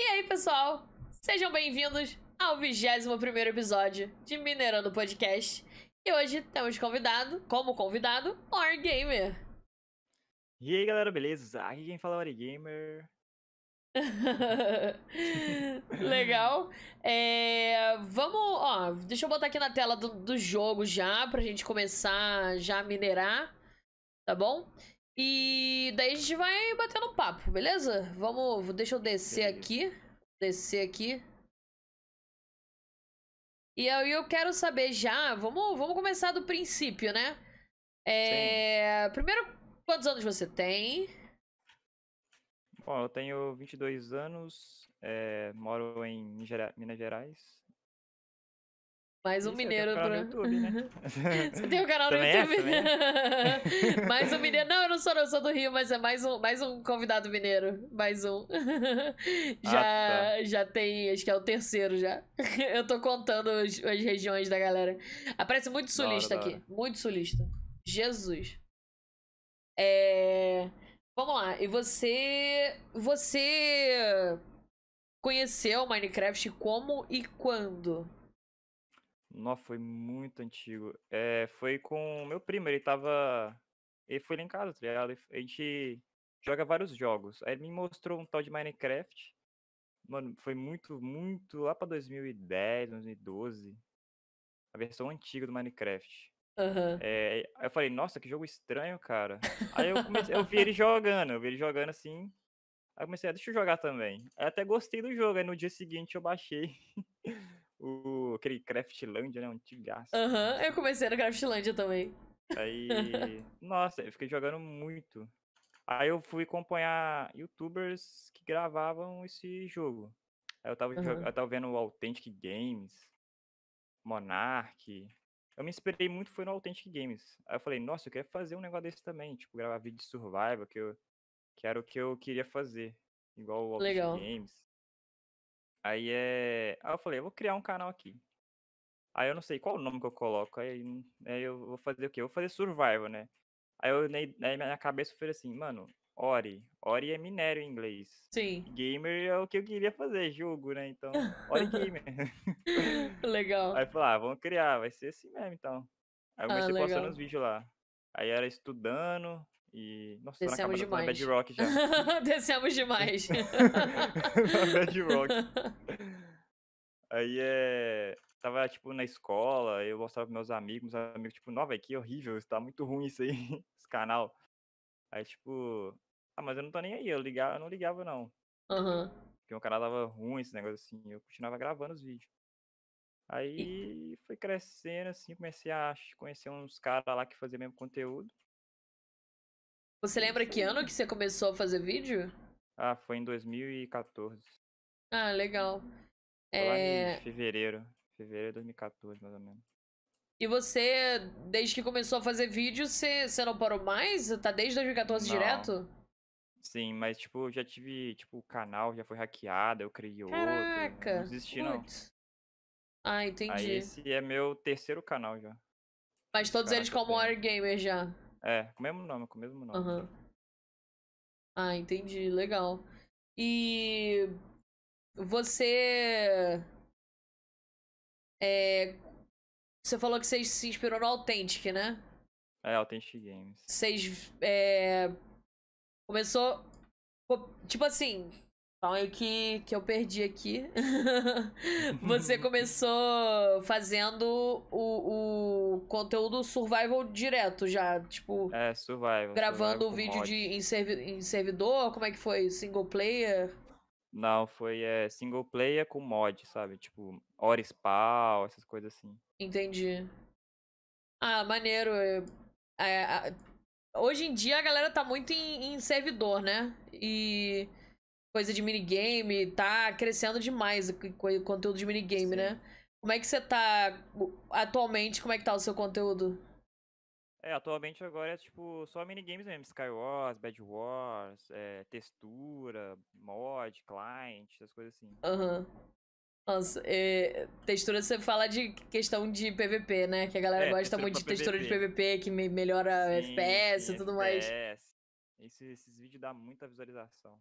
E aí, pessoal? Sejam bem-vindos ao 21 episódio de Minerando Podcast. E hoje temos convidado, como convidado, Or Gamer. E aí, galera, beleza? Aqui quem fala é Ori Gamer. Legal. É, vamos, ó, deixa eu botar aqui na tela do, do jogo já, pra gente começar já a minerar, tá bom? E daí a gente vai batendo papo, beleza? Vamos, deixa eu descer aqui, descer aqui. E aí eu quero saber já, vamos, vamos começar do princípio, né? É, primeiro, quantos anos você tem? Bom, eu tenho 22 anos, é, moro em Minas Gerais. Mais um Isso, mineiro pra... no YouTube, né? Você tem um canal no Também é, YouTube? mais um mineiro. Não, eu não sou, não, eu sou do Rio, mas é mais um, mais um convidado mineiro. Mais um. já, tá. já tem, acho que é o terceiro já. eu tô contando as, as regiões da galera. Aparece muito Da hora, sulista aqui. Muito sulista. Jesus. É... Vamos lá. E você. Você conheceu Minecraft como e quando? Nossa, foi muito antigo. É, foi com o meu primo, ele tava. Ele foi lá em casa, tá ligado? A gente joga vários jogos. Aí ele me mostrou um tal de Minecraft. Mano, foi muito, muito lá pra 2010, 2012. A versão antiga do Minecraft. Aham. É, aí eu falei, nossa, que jogo estranho, cara. Aí eu comecei, eu vi ele jogando, eu vi ele jogando assim. Aí eu comecei, ah, deixa eu jogar também. Aí até gostei do jogo, aí no dia seguinte eu baixei o, aquele Craftlandia, né, um antigaço. Aham. Eu comecei no Craftlandia também. Aí, nossa, eu fiquei jogando muito. Aí eu fui acompanhar youtubers que gravavam esse jogo. Aí eu tava, Aham. eu tava vendo o Authentic Games, Monarch. Eu me inspirei muito foi no Authentic Games. Aí eu falei, nossa, eu quero fazer um negócio desse também, tipo, gravar vídeo de survival, que, eu, que era o que eu queria fazer. Igual o Authentic Legal. Games. Aí é. Aí eu falei, eu vou criar um canal aqui. Aí eu não sei qual o nome que eu coloco. Aí, aí eu vou fazer o quê? Eu vou fazer survival, né? Aí eu, minha cabeça falei assim, mano, Ori. Ori é minério em inglês. Sim. Gamer é o que eu queria fazer, jogo, né? Então, Ori Gamer. Legal. Aí eu falei, ah, vamos criar, vai ser assim mesmo, então. Aí eu Ah, comecei postando legal. os vídeos lá. Aí era estudando e. Nossa, Descemos demais. Bedrock já. Descemos demais. na Bedrock. Aí é. Tava, tipo, na escola, eu mostrava pros meus amigos, meus amigos, tipo, velho, que horrível, tá muito ruim isso aí, esse canal. Aí, tipo, ah, mas eu não tô nem aí, eu, ligava, eu não ligava, não. Aham. Porque o canal tava ruim, esse negócio assim, eu continuava gravando os vídeos. Aí foi crescendo, assim, comecei a conhecer uns caras lá que faziam mesmo conteúdo. Você lembra que ano que você começou a fazer vídeo? Ah, foi em 2014. Ah, legal. Lá É, em fevereiro. Fevereiro de 2014, mais ou menos. E você, desde que começou a fazer vídeo, você, você não parou mais? Tá desde 2014 Não. direto? Sim, mas tipo, já tive, tipo, o canal já foi hackeado, eu criei outro. Caraca. Não desisti, não. Ah, Aí entendi. esse é meu terceiro canal já. Mas todos Caraca, eles como tem. War Gamer já. É, com o mesmo nome, com o mesmo nome. Aham. Ah, entendi. Legal. E você. É, você falou que você se inspirou no Authentic, né? É, Authentic Games. Vocês. É, começou. Tipo assim. Calma aí que, que eu perdi aqui. Você começou fazendo o, o conteúdo survival direto já. Tipo, É, Survival. gravando Survival o vídeo mod. de, em, servi- em servidor? Como é que foi? Single player? Não, foi é, single player com mod, sabe? Tipo, Ori Spawn, essas coisas assim. Entendi. Ah, maneiro. É, é, hoje em dia a galera tá muito em, em servidor, né? E coisa de minigame tá crescendo demais o co- co- conteúdo de minigame, Sim. né? Como é que você tá atualmente? Como é que tá o seu conteúdo? É, atualmente agora é tipo só minigames mesmo, Skywars, Bad Wars, é, textura, mod, client, essas coisas assim. Aham. Nossa, é, textura você fala de questão de PVP, né? Que a galera É, gosta muito de textura de PVP. Que me- melhora Sim, FPS e tudo mais. FPS. Esse- esses vídeos dão muita visualização.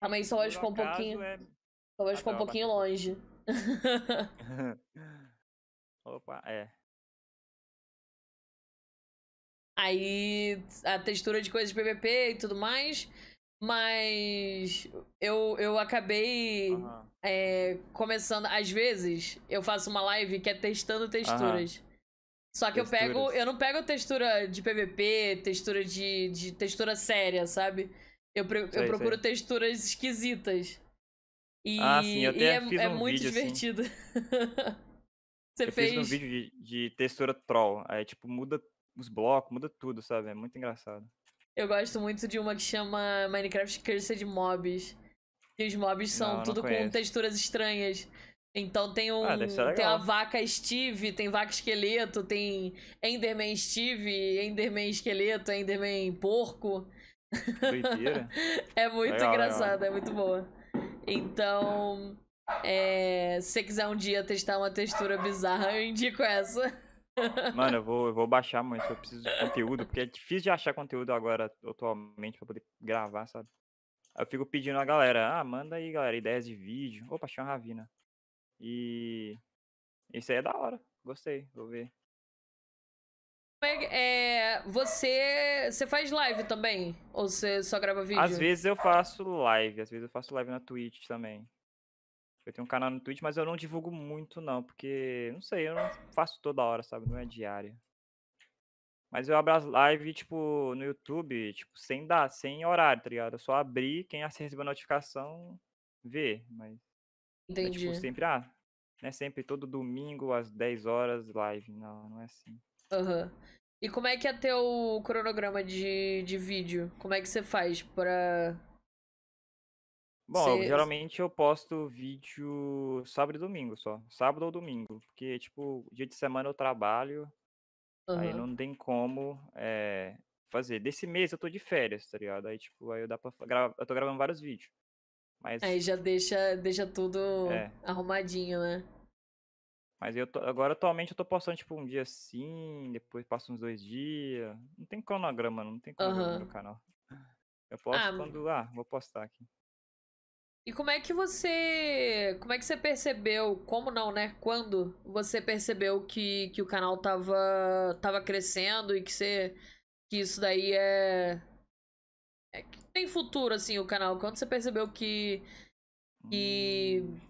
Calma aí, só hoje ficou um pouquinho. é, Talvez ficou um pouquinho longe. Opa, é. Aí a textura de coisas de PVP e tudo mais. Mas eu, eu acabei é, começando. Às vezes eu faço uma live que é testando texturas. Só que eu pego. Texturas. Eu não pego textura de PVP, textura de, de textura séria, sabe? Eu, eu Sei, procuro sei. texturas esquisitas. E, Ah, sim, eu e até é, fiz é um muito vídeo, assim. divertido. Você Eu fez. fiz um vídeo de, de textura troll. Aí, tipo, muda os blocos, muda tudo, sabe? É muito engraçado. Eu gosto muito de uma que chama Minecraft Cursed Mobs. E os mobs são Não, não tudo com conheço. texturas estranhas. Então tem um. Ah, deve ser tem a vaca Steve, tem vaca esqueleto, tem Enderman Steve, Enderman esqueleto, Enderman porco. Doideira. É muito Legal, engraçado, é muito boa. Então. É, se você quiser um dia testar uma textura bizarra, eu indico essa. Mano, eu vou, eu vou baixar muito, eu preciso de conteúdo, porque é difícil de achar conteúdo agora, atualmente, pra poder gravar, sabe? Eu fico pedindo a galera, ah, manda aí, galera, ideias de vídeo. Opa, achei uma ravina. E isso aí é da hora, gostei, vou ver. É é, você, você faz live também? Ou você só grava vídeo? Às vezes eu faço live, às vezes eu faço live na Twitch também. Eu tenho um canal no Twitch, mas eu não divulgo muito não, porque, não sei, eu não faço toda hora, sabe? Não é diária. Mas eu abro as lives, tipo, no YouTube, tipo, sem dar, sem horário, tá ligado? Eu só abrir, quem recebeu a notificação, vê. Mas é Entendi. tipo sempre, ah, não é sempre todo domingo às 10 horas live. Não, não é assim. Aham. E como é que é teu cronograma de, de vídeo? Como é que você faz pra. Bom, eu- geralmente eu posto vídeo sábado e domingo só. Sábado ou domingo. Porque, tipo, dia de semana eu trabalho, aí Aham. não tem como eh, fazer. Desse mês eu tô de férias, tá ligado? Aí, tipo, aí eu dá pra gravar. Eu tô gravando vários vídeos. Mas, Aí já deixa, deixa tudo É. arrumadinho, né? Mas eu tô, agora atualmente eu tô postando, tipo, um dia sim, depois passa uns dois dias. Não tem cronograma, não tem cronograma no meu Aham. canal. Eu posto Ah, quando. Ah, vou postar aqui. E como é que você. Como é que você percebeu? Como não, né? Quando você percebeu que, que o canal tava, tava crescendo e que você. Que isso daí é. é que tem futuro, assim, o canal. Quando você percebeu que. Que. Hum,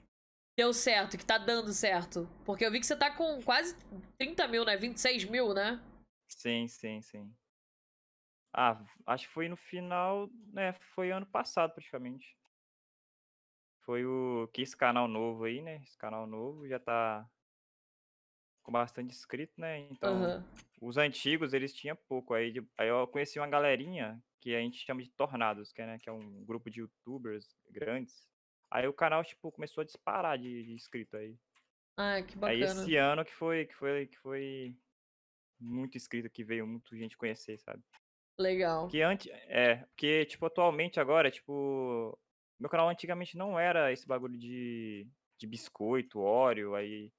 Deu certo, que tá dando certo. Porque eu vi que você tá com quase 30 mil, né? 26 mil, né? Sim, sim, sim. Ah, acho que foi no final, né? Foi ano passado praticamente. Foi o que esse canal novo aí, né? Esse canal novo já tá com bastante inscrito, né? Então, Aham. os antigos eles tinham pouco. Aí, aí eu conheci uma galerinha que a gente chama de Tornados, que é, né, que é um grupo de youtubers grandes. Aí o canal, tipo, começou a disparar de, de inscrito aí. Ah, que Aí bacana. esse ano que foi, que foi, que foi muito inscrito, que veio muita gente conhecer, sabe? Legal. Que antes, é, porque, tipo, atualmente agora, tipo, meu canal antigamente não era esse bagulho de, de biscoito, Oreo, aí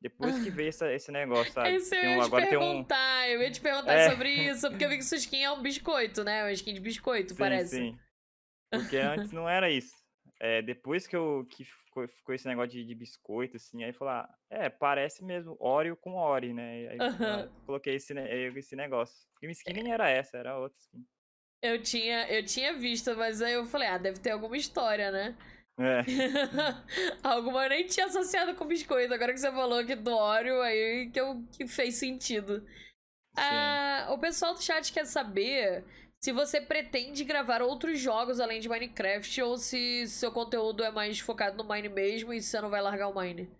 depois que veio essa, esse negócio, sabe? Isso eu Tem um- ia te agora tem um, perguntar, eu ia te perguntar É. sobre isso, porque eu vi que sua skin é um biscoito, né? Uma skin de biscoito, sim, parece. sim, porque antes não era isso. É, depois que eu que ficou, ficou esse negócio de, de biscoito, assim, aí falar, é, parece mesmo Oreo com Ori, né? Aí eu Aham. coloquei esse, ne- esse negócio. Porque minha skin nem era essa, era outra skin. Eu tinha, eu tinha visto, mas aí eu falei, ah, deve ter alguma história, né? É, alguma eu nem tinha associado com biscoito. Agora que você falou que do Oreo, aí que, eu, que fez sentido. Ah, o pessoal do chat quer saber se você pretende gravar outros jogos além de Minecraft ou se seu conteúdo é mais focado no Mine mesmo e você não vai largar o Mine.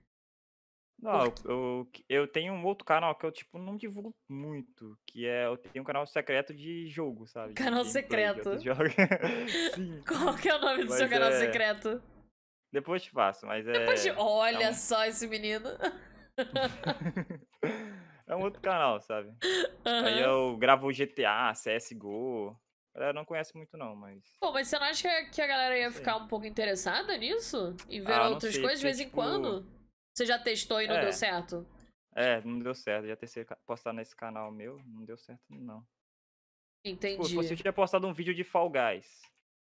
Não, eu, eu, eu tenho um outro canal que eu, tipo, não divulgo muito, que é, eu tenho um canal secreto de jogo, sabe? Canal jogos. Sim, Qual que é o nome do seu Mas canal é- secreto? depois te faço, mas é... Depois de... Olha um- só esse menino. É um outro canal, sabe? Aí Aham. eu gravo GTA, CSGO, a galera não conhece muito não, mas... Pô, mas você não acha que- a galera ia ficar um pouco interessada nisso? Em ver Ah, outras sei, coisas de vez em tipo, quando? Você já testou e não deu É. certo? É, não deu certo, já ter postado nesse canal meu, não deu certo não. Tipo, Entendi. você tinha postado um vídeo de Fall Guys,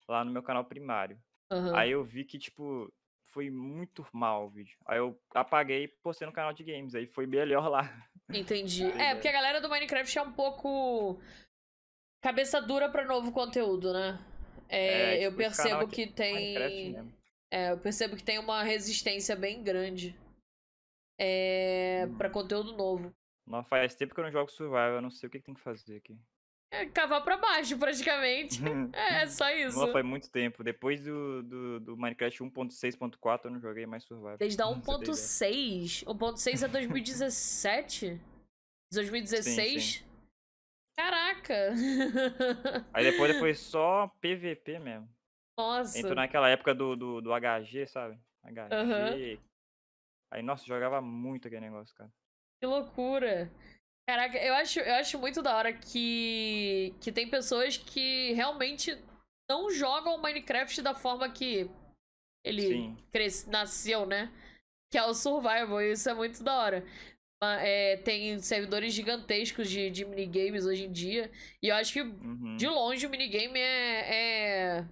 lá no meu canal primário. Aham. Aí eu vi que, tipo, foi muito mal o vídeo. Aí eu apaguei e postei no canal de games. Aí foi melhor lá. Entendi. É, porque a galera do Minecraft é um pouco cabeça dura pra novo conteúdo, né? É, É, eu tipo, percebo que Minecraft tem. É, eu percebo que tem uma resistência bem grande. É, Hum. pra conteúdo novo. Não, faz tempo que eu não jogo Survival, eu não sei o que, que tem que fazer aqui. É cavar pra baixo, praticamente. É, só isso. Não, faz muito tempo. Depois do, do, do Minecraft 1.6.4 eu não joguei mais Survival. Desde a Pra você ter ideia. 1.6. 1.6 é 2017? 2016? Caraca! Aí depois foi só PVP mesmo. Nossa. Entrou naquela época do, do, do HG, sabe? HG. Aham. Aí, nossa, jogava muito aquele negócio, cara. Que loucura. Caraca, eu acho, eu acho muito da hora que, que tem pessoas que realmente não jogam Minecraft da forma que ele Sim. cresce, nasceu, né? Que é o Survival, e isso é muito da hora. É, tem servidores gigantescos de, de minigames hoje em dia. E eu acho que, Uhum. de longe, o minigame é. é...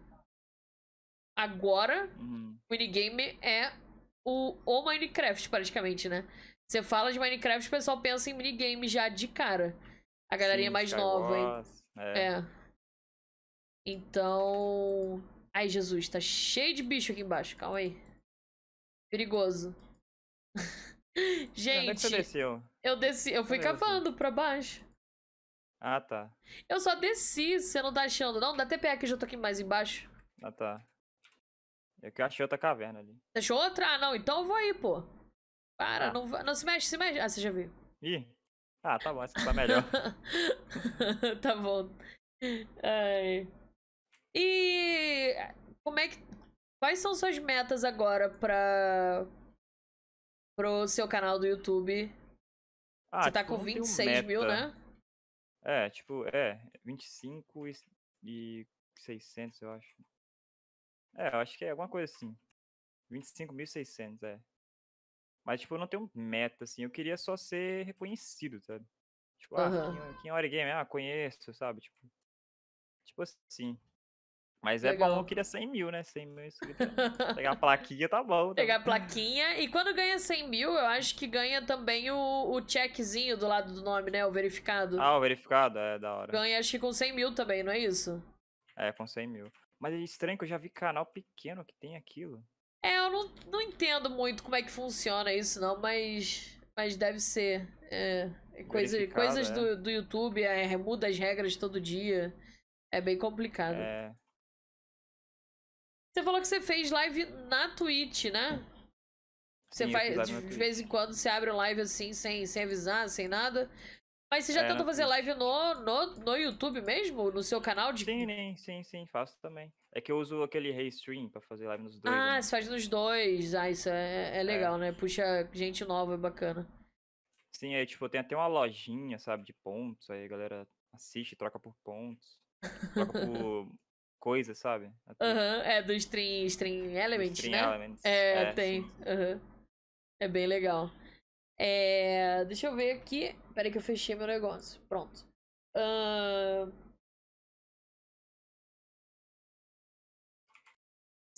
Agora, uhum. o minigame é o, o Minecraft, praticamente, né? Você fala de Minecraft, o pessoal pensa em minigame já de cara. A galerinha Sim, mais nova, hein? É. É. Então. Ai, Jesus, tá cheio de bicho aqui embaixo. Calma aí. Perigoso. Onde é que você Gente, desceu? eu desci, eu fui você? cavando pra baixo. Ah, tá. Eu só desci, você não tá achando, não? Dá TPA que eu já tô aqui mais embaixo. Ah, tá. Eu que achei outra caverna ali. Você achou outra? Ah, não, então eu vou aí, pô. Para, Ah. não, não se mexe, se mexe. Ah, você já viu. Ih. Ah, tá bom, essa tá melhor. tá bom. Ai. E como é que. Quais são suas metas agora pra. pro seu canal do YouTube? Ah, Você tá tipo, com não tenho 26 mil, né? É, tipo, é, 25 e, e 600, eu acho. É, eu acho que é alguma coisa assim. 25.600, é. Mas, tipo, eu não tenho meta, assim. Eu queria só ser reconhecido, sabe? Tipo, ah, Aham. quem, quem é Origame? Ah, conheço, sabe? Tipo, tipo assim. Mas é bom, Legal. eu queria 100 mil, né? 100 mil inscritos. Pegar a plaquinha tá bom. tá Pegar a plaquinha. E quando ganha 100 mil, eu acho que ganha também o, o checkzinho do lado do nome, né? O verificado. Ah, o verificado? É, da hora. Ganha acho que com 100 mil também, não é isso? É, com 100 mil. Mas é estranho que eu já vi canal pequeno que tem aquilo. É, eu não, não entendo muito como é que funciona isso, não, mas. Mas deve ser. É, é coisa, coisas é. do, do YouTube, é, muda as regras todo dia. É bem complicado. É, Você falou que você fez live na Twitch, né? Você sim, faz. De Twitch. vez em quando você abre um live assim, sem, sem avisar, sem nada. Mas você já É, tentou fazer Twitch. live no, no, no YouTube mesmo? No seu canal de. Sim, sim, sim, faço também. É que eu uso aquele Restream pra fazer live nos dois. ah, né? você faz nos dois. Ah, isso é, é legal, né? Puxa gente nova, é bacana. Sim, aí tipo, tem até uma lojinha, sabe, de pontos, aí a galera assiste, troca por pontos. Troca por coisas, sabe? Aham, é do Stream, stream Element, Stream né? Elements. É, tem. sim. aham. É bem legal. É, deixa eu ver aqui. Peraí que eu fechei meu negócio. Pronto. Ahn.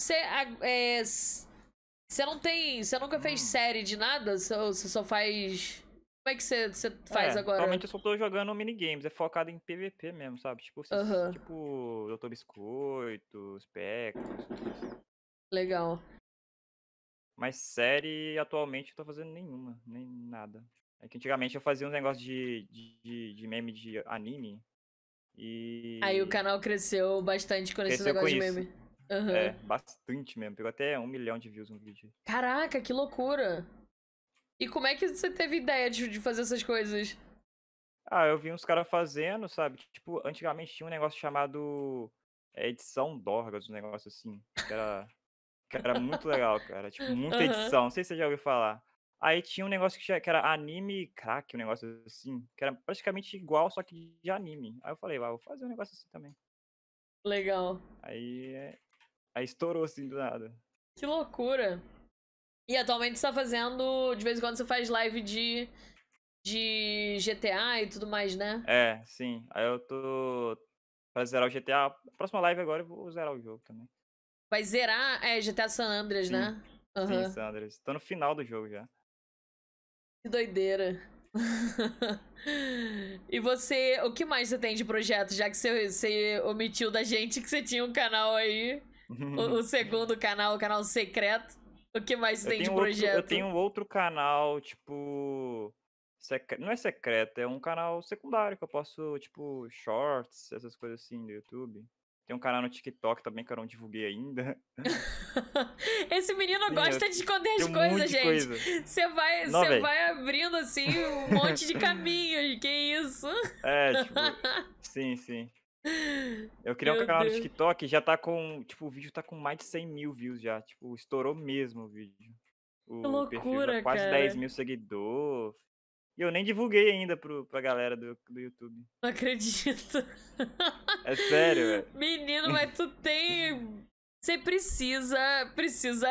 Você é, você não tem. Você nunca fez Hum. série de nada? Você só faz. Como é que você, você faz É, agora? Atualmente eu só tô jogando minigames, é focado em PVP mesmo, sabe? Tipo, esses- Aham. tipo Doutor Biscoito, Spectro, essas coisas. Legal. Mas série, atualmente, eu tô fazendo nenhuma, nem nada. É que antigamente eu fazia um negócio de, de, de- meme de anime. E. Aí o canal cresceu bastante com esse Cresceu com negócio de isso. Aham. É, bastante mesmo. Pegou até um milhão de views no vídeo. Caraca, que loucura! E como é que você teve ideia de, de fazer essas coisas? Ah, eu vi uns caras fazendo, sabe? Tipo, antigamente tinha um negócio chamado é, edição Dorgas, um negócio assim. Que era, que era muito legal, cara. Tipo, muita Aham. edição. Não sei se você já ouviu falar. Aí tinha um negócio que, que era anime crack, um negócio assim. Que era praticamente igual, só que de anime. Aí eu falei, ah, vou fazer um negócio assim também. Legal. Aí, é, aí estourou assim do nada. Que loucura. E atualmente você tá fazendo. De vez em quando você faz live de. de GTA e tudo mais, né? É, sim. Aí eu tô pra zerar o GTA. Próxima live agora eu vou zerar o jogo também. Vai zerar. É, GTA San Andreas, Sim. né? Aham. Sim, Sanders. Tô no final do jogo já. Que doideira. e você, o que mais você tem de projeto? Já que você, você omitiu da gente que você tinha um canal aí, o, o segundo canal, o canal secreto. O que mais Eu tem de tenho outro, projeto? eu tenho outro canal, tipo. Não é secreto, é um canal secundário que eu posto, tipo, shorts, essas coisas assim do YouTube. Tem um canal no TikTok também que eu não divulguei ainda. Esse menino Sim, gosta eu de esconder as Tem um coisas, gente. Você vai, Não, você vai abrindo assim um monte de caminhos. Que isso? É, tipo. sim, sim. Eu criei Meu um canal Deus. no TikTok e já tá com. Tipo, o vídeo tá com mais de 100 mil views já. Tipo, estourou mesmo o vídeo. O perfil loucura, já quase cara. 10 mil seguidores. E eu nem divulguei ainda pro, pra galera do, do YouTube. Não acredito. É sério, velho. Menino, mas tu tem. Você precisa. Precisa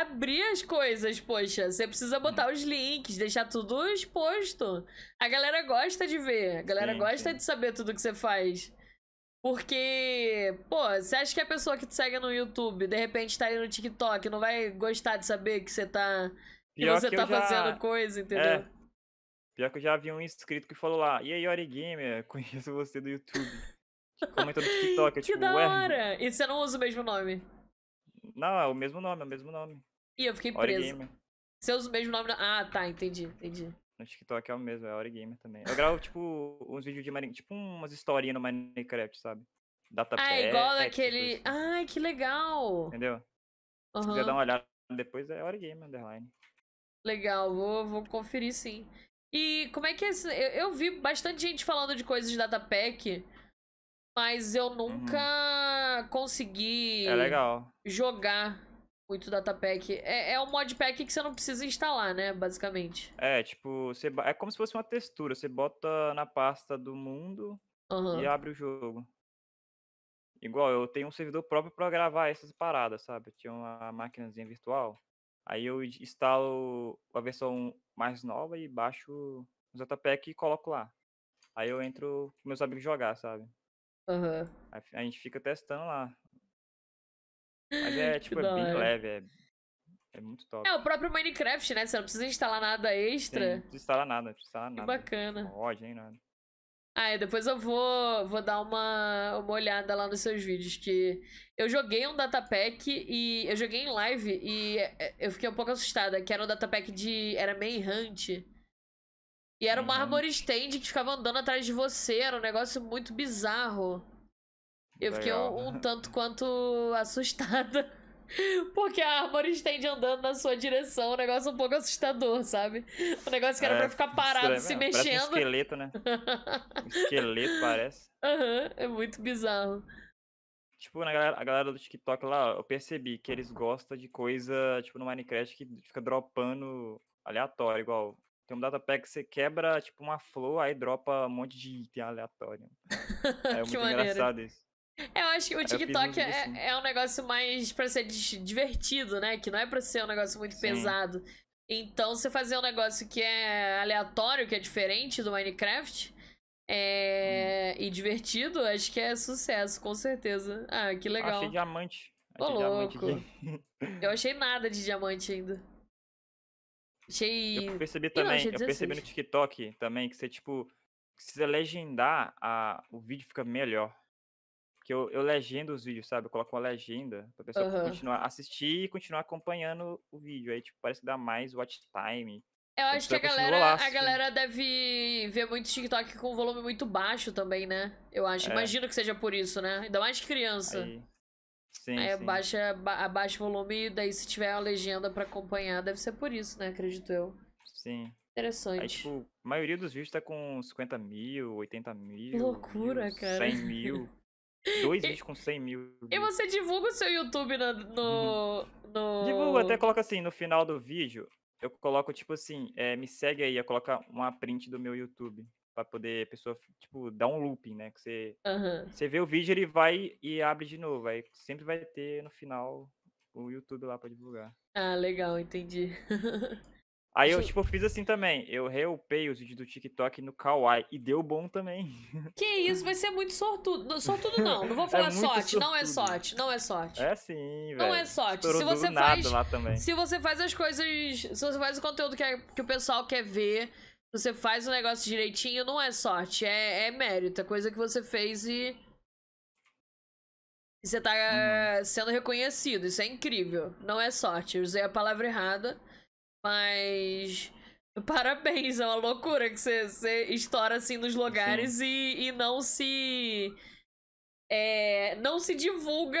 abrir as coisas, poxa. Você precisa botar os links, deixar tudo exposto. A galera gosta de ver. A galera Sim, gosta sim. de saber tudo que você faz. Porque, pô, você acha que a pessoa que te segue no YouTube, de repente tá aí no TikTok, não vai gostar de saber que você tá. Que Pior você que tá já- fazendo coisa, entendeu? É. Pior que eu já vi um inscrito que falou lá, e aí, Ori Gamer, conheço você do YouTube. Comentou no TikTok, eu que tipo, da ué. hora! E você não usa o mesmo nome? Não, é o mesmo nome, é o mesmo nome. Ih, eu fiquei Ori presa. Gamer. Você usa o mesmo nome. Ah, tá, entendi, entendi. No TikTok é o mesmo, é Ori Gamer também. Eu gravo, tipo, uns vídeos de Minecraft, tipo umas historinhas no Minecraft, sabe? Data Ah, é igual coisas Ai, que legal! Entendeu? Se quiser dar uma olhada depois, é Ori Gamer, underline. Legal, vou, vou conferir sim. E como é que é esse... eu, eu vi bastante gente falando de coisas de datapack, mas eu nunca consegui Uhum. É legal. jogar muito datapack. É, é um modpack que você não precisa instalar, né? Basicamente. É, tipo, você, é como se fosse uma textura. Você bota na pasta do mundo e Aham. abre o jogo. Igual, eu tenho um servidor próprio pra gravar essas paradas, sabe? Eu tinha uma máquinazinha virtual. Aí eu in- instalo a versão mais nova e baixo o Zetapack e coloco lá. Aí eu entro com meus amigos jogar, sabe? Fi- a gente fica testando lá. Mas é, Que tipo, é bem leve, é, é muito top. É o próprio Minecraft, né? Você não precisa instalar nada Sim, extra. não precisa instalar nada, não precisa instalar Que nada. bacana. Mod, nem nada. Ah, e depois eu vou, vou dar uma, uma olhada lá nos seus vídeos, que eu joguei um datapack e eu joguei em live e é, eu fiquei um pouco assustada, que era um datapack de... era Manhunt. E era uma Manhunt. armor stand que ficava andando atrás de você, era um negócio muito bizarro. Eu fiquei Legal. um, um tanto quanto assustada. Porque a Armor stand andando na sua direção, um negócio um pouco assustador, sabe? Um negócio que era É, pra ficar parado, se mesmo, Parece um mexendo. esqueleto, né? Um esqueleto, parece. Aham, é muito bizarro. Tipo, na galera, a galera do TikTok lá, eu percebi que eles gostam de coisa, tipo, no Minecraft que fica dropando aleatório, igual. Tem um datapack que você quebra, tipo, uma flor, aí dropa um monte de item aleatório. É muito maneiro. engraçado isso. Eu acho que o TikTok vídeos assim. é, é um negócio mais pra ser divertido, né? Que não é pra ser um negócio muito Sim. pesado. Então, você fazer um negócio que é aleatório, que é diferente do Minecraft, é... Hum. e divertido, acho que é sucesso, com certeza. Ah, que legal. Achei diamante. Ô, Achei diamante louco. aqui. Eu achei nada de diamante ainda. Achei. Eu percebi não, também, achei eu percebi no 16. TikTok também que você, tipo, se você legendar, a, o vídeo fica melhor. Porque eu, eu legendo os vídeos, sabe? Eu coloco uma legenda pra pessoa Aham. continuar assistir e continuar acompanhando o vídeo. Aí, tipo, parece que dá mais watch time. Eu A acho que a galera, lá a assistindo. galera deve ver muito TikTok com volume muito baixo também, né? Eu acho. É. Imagino que seja por isso, né? Ainda mais criança. Aí. Sim, Aí sim. abaixa, ba- abaixa o volume e daí se tiver uma legenda pra acompanhar, deve ser por isso, né? Acredito eu. Sim. Interessante. Aí, tipo, a maioria dos vídeos tá com 50 mil, 80 mil. loucura, views, cara. 100 mil. Dois vídeos com 100 mil. E você divulga o seu YouTube no. no, no... Divulgo, até coloca assim, no final do vídeo, eu coloco, tipo assim, é, me segue aí, eu coloco uma print do meu YouTube. Pra poder a pessoa, tipo, dar um looping, né? Que você, Aham. você vê o vídeo, ele vai e abre de novo. Aí sempre vai ter no final o YouTube lá pra divulgar. Ah, legal, entendi. Aí eu, tipo, fiz assim também. Eu reupei os vídeos do TikTok no Kawaii e deu bom também. Que isso, vai ser muito sortudo. Sortudo não, não vou falar muito sorte. Não é sortudo. sorte, não é sorte. É sim, velho. Não é sorte. Estourou Se você faz- lá também. Se você faz as coisas. Se você faz o conteúdo que, é- que o pessoal quer ver, se você faz o negócio direitinho, não é sorte, é, é mérito. É coisa que você fez e. E você tá Uhum. sendo reconhecido. Isso é incrível. Não é sorte. Eu usei a palavra errada, mas. Parabéns, é uma loucura que você, você estoura assim nos lugares e, e não se. é, não se divulga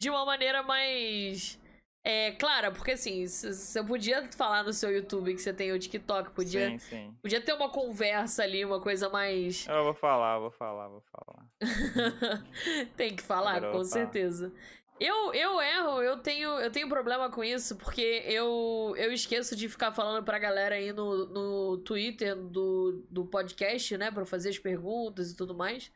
de uma maneira mais. É, clara, porque assim, você podia falar no seu YouTube que você tem o TikTok, podia, Sim, sim. podia ter uma conversa ali, uma coisa mais. Eu vou falar, vou falar, vou falar. tem que falar, Agora com vou falar. Eu, eu erro, eu tenho, eu tenho problema com isso, porque eu, eu esqueço de ficar falando pra galera aí no, no Twitter do, do podcast, né? Pra fazer as perguntas e tudo mais.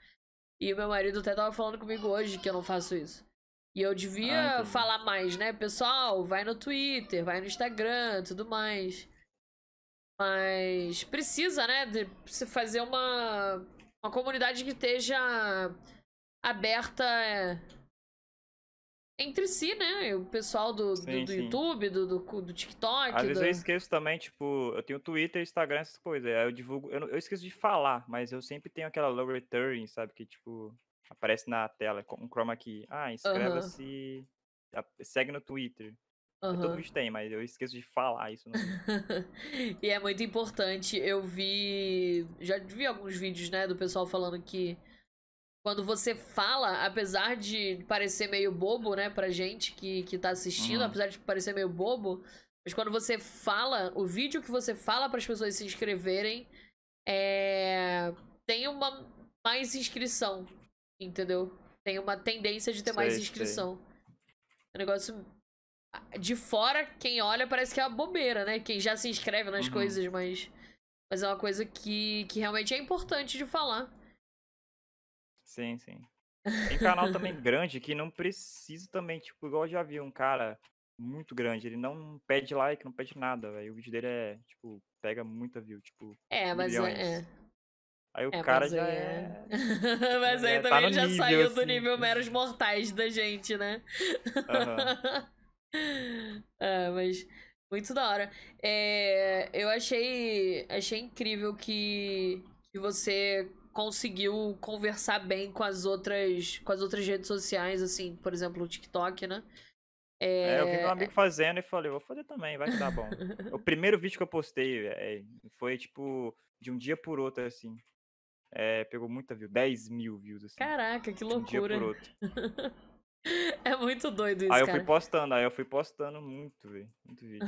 E meu marido até tava falando comigo hoje que eu não faço isso. E eu Ah, devia entendi. falar mais, né? Pessoal, vai no Twitter, vai no Instagram, tudo mais. Mas precisa, né? De se fazer uma, uma comunidade que esteja aberta é, entre si, né? O pessoal do, do, Sim, do sim. YouTube, do, do, do TikTok. Às vezes do- eu esqueço também, tipo, eu tenho Twitter, Instagram, essas coisas. Aí eu divulgo. Eu, eu esqueço de falar, mas eu sempre tenho aquela low return, sabe? Que, tipo, aparece na tela, com um chroma key. Ah, inscreva-se. a- Segue no Twitter. Todo Aham. vídeo tem, mas eu esqueço de falar isso e é muito importante. Eu vi. Já vi alguns vídeos, né, do pessoal falando que quando você fala, apesar de parecer meio bobo, né, pra gente que, que tá assistindo, Uhum. apesar de parecer meio bobo, mas quando você fala, o vídeo que você fala para as pessoas se inscreverem, é... tem uma mais inscrição, entendeu? Tem uma tendência de ter mais Sei, sei. inscrição. É um negócio. De fora, quem olha parece que é uma bobeira, né? Quem já se inscreve nas Uhum. coisas, mas. Mas é uma coisa que, que realmente é importante de falar. Sim, sim. Tem canal também grande que não precisa também, tipo, igual eu já vi um cara muito grande, ele não pede like, não pede nada, velho. O vídeo dele é, tipo, pega muita view, tipo. É, mas Milhões. é. é. Aí o É, cara já aí é. mas aí É, tá também no já nível, saiu do assim. nível meros mortais da gente, né? Aham. É, mas muito da hora. É, eu achei, achei incrível que, que você conseguiu conversar bem com as outras com as outras redes sociais, assim, por exemplo, o TikTok, né? É, eu vi meu amigo fazendo e falei, vou fazer também, vai que dá bom. o primeiro vídeo que eu postei é, foi, tipo, de um dia por outro, assim. É, pegou muita view, 10 mil views, assim. Caraca, que de um dia loucura. por outro. É muito doido isso, Aí eu cara. fui postando, aí eu fui postando muito, velho. Muito vídeo.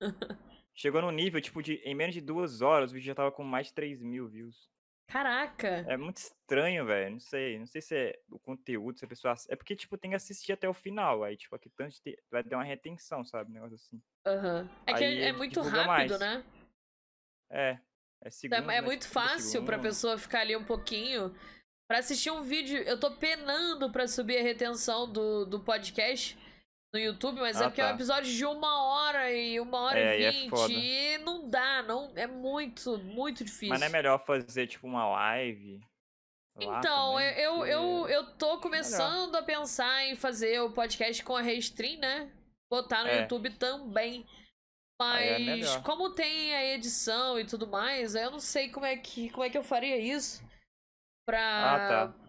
Chegou no nível, tipo, de em menos de duas horas, o vídeo já tava com mais de 3 mil views. Caraca. É muito estranho, velho. Não sei. Não sei se é o conteúdo, se a pessoa. É porque, tipo, tem que assistir até o final. Aí, tipo, aqui tanto ter- vai dar uma retenção, sabe? Um negócio assim. Aham. É que Aí é muito rápido, mais. né? É. É segundo. É, é né, muito tipo, fácil pra segundo. pessoa ficar ali um pouquinho. Pra assistir um vídeo, eu tô penando pra subir a retenção do, do podcast no YouTube, mas é Ah, porque é um tá. episódio de uma hora e uma hora É, e e é vinte. foda. e não dá, não, é muito, muito difícil. Mas não é melhor fazer, tipo, uma live? Então, também? eu, eu, eu, tô começando a pensar em fazer o podcast com a Restream, né? Botar no É. YouTube também. É Mas como tem a edição e tudo mais, eu não sei como é que, como é que eu faria isso. Pra. Ah, tá.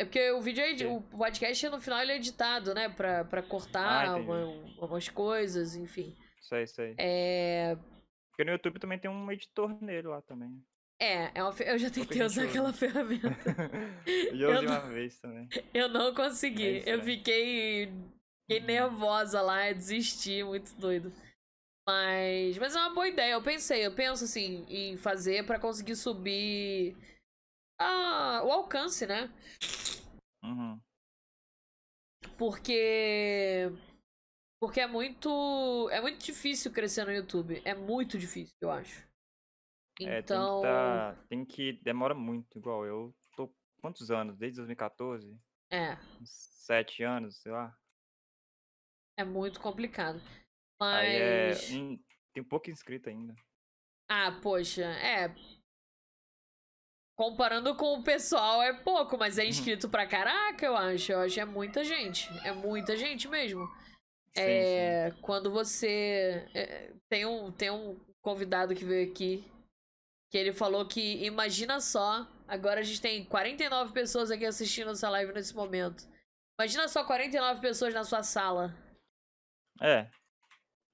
É porque o vídeo é o podcast no final ele é editado, né? Pra, pra Ah, cortar entendi. uma- umas coisas, enfim. Isso aí, isso aí. É. Porque no YouTube também tem um editor nele lá também. É, é uma eu já tentei usar usa. aquela ferramenta. Eu usei não- uma vez também. Eu não consegui. isso, eu é. fiquei, fiquei nervosa lá, desisti, muito doido. Mas, mas é uma boa ideia. Eu pensei, eu penso assim em fazer pra conseguir subir a, o alcance, né? Uhum. Porque porque é muito é muito difícil crescer no YouTube. É muito difícil, eu acho. É, Então, tem que, tá, tem que. Demora muito, igual. Eu tô. Quantos anos? Desde 2014? é, Sete anos, sei lá. é muito complicado. É. Mas hum, tem pouco inscrito ainda. Ah, poxa, é. Comparando com o pessoal é pouco, mas é inscrito pra caraca, eu acho. Eu acho que é muita gente. É muita gente mesmo. Sim, é, quando você. é, tem, um, tem um convidado que veio aqui que ele falou que imagina só. Agora a gente tem 49 pessoas aqui assistindo essa live nesse momento. Imagina só 49 pessoas na sua sala. sim. É.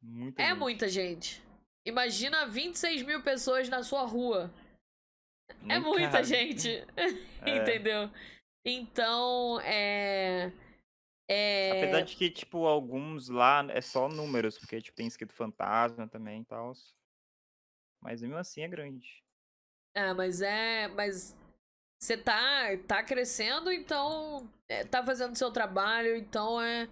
Muita É gente. muita gente. Imagina 26 mil pessoas na sua rua. É muita gente. É. Entendeu? Então, é. É. Apesar de que, tipo, alguns lá é só números, porque, tipo, tem escrito fantasma também e tal. Mas mesmo assim é grande. Ah, mas é. Mas você tá, tá crescendo, então. é, tá fazendo seu trabalho, então é.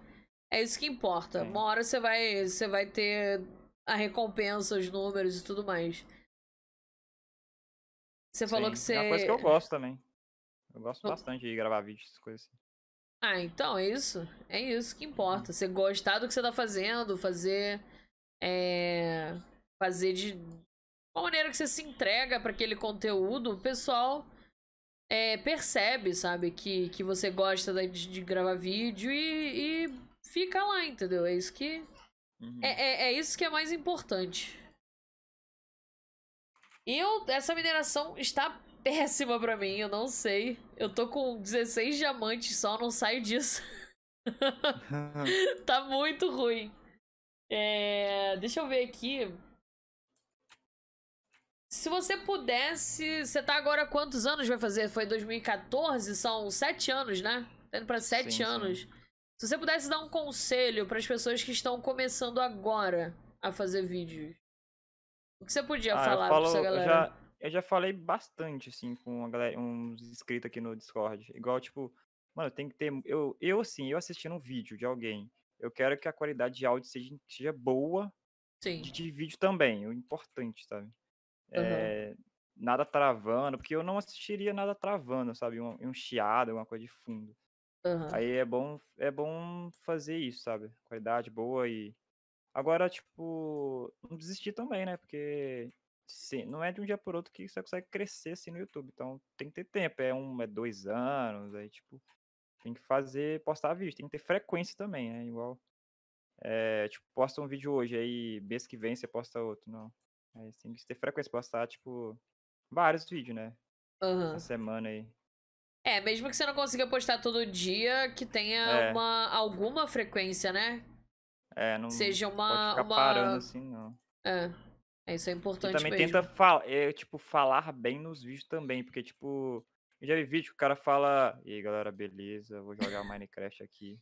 É isso que importa. Sim. Uma hora você vai, você vai ter a recompensa, os números e tudo mais. Você falou que Sim, você. É uma coisa que eu gosto também. Eu gosto Eu- bastante de gravar vídeos, essas coisas assim. Ah, então é isso. É isso que importa. Você gostar do que você tá fazendo, fazer. É. Fazer de. Uma maneira que você se entrega pra aquele conteúdo, o pessoal é, percebe, sabe? Que, que você gosta de, de gravar vídeo e, e fica lá, entendeu? É isso que. Uhum. É, é, é isso que é mais importante. Eu, essa mineração está péssima pra mim, eu não sei. Eu tô com 16 diamantes só, não saio disso. tá muito ruim. É, deixa eu ver aqui. Se você pudesse. Você tá agora quantos anos vai fazer? Foi 2014? São sete anos, né? Tá indo pra sete Sim, sim. anos. Se você pudesse dar um conselho para as pessoas que estão começando agora a fazer vídeos, o que você podia Ah, eu falar falo- pra essa eu galera? já, eu já falei bastante, assim, com galera, uns inscritos aqui no Discord. Igual, tipo, mano, tem que ter. Eu, eu assim, eu assistindo um vídeo de alguém, eu quero que a qualidade de áudio seja, seja boa, Sim. de, de vídeo também, o importante, sabe? Aham. É, nada travando, porque eu não assistiria nada travando, sabe? Um, um chiado, alguma coisa de fundo. aham. Aí é bom, é bom fazer isso, sabe? Qualidade boa e. Agora, tipo, não desistir também, né? Porque se- não é de um dia por outro que você consegue crescer assim no YouTube. Então tem que ter tempo. É um, é dois anos, aí, tipo, tem que fazer, postar vídeo, tem que ter frequência também, né? Igual. É, tipo, posta um vídeo hoje, aí mês que vem você posta outro. Não. Aí tem que ter frequência, postar, tipo, vários vídeos, né? aham. Essa semana aí. É, mesmo que você não consiga postar todo dia, que tenha É. uma, alguma frequência, né? É, não Seja pode uma. ficar uma... parando assim, não. É. É, Isso é E importante também mesmo. tenta falar, é, tipo, falar bem nos vídeos também, porque, tipo, eu já vi vídeo que o cara fala, e aí galera, beleza, vou jogar Minecraft aqui.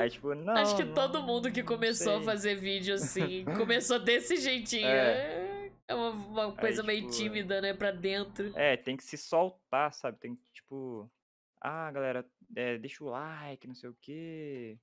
Aí, tipo, não. Acho que não- todo mundo que começou a sei." fazer vídeo assim, começou desse jeitinho. É. É, é uma, uma coisa meio tipo, tímida, né? Pra dentro. É, tem que se soltar, sabe? Tem que, tipo, ah, galera, é, deixa o like, não sei o quê.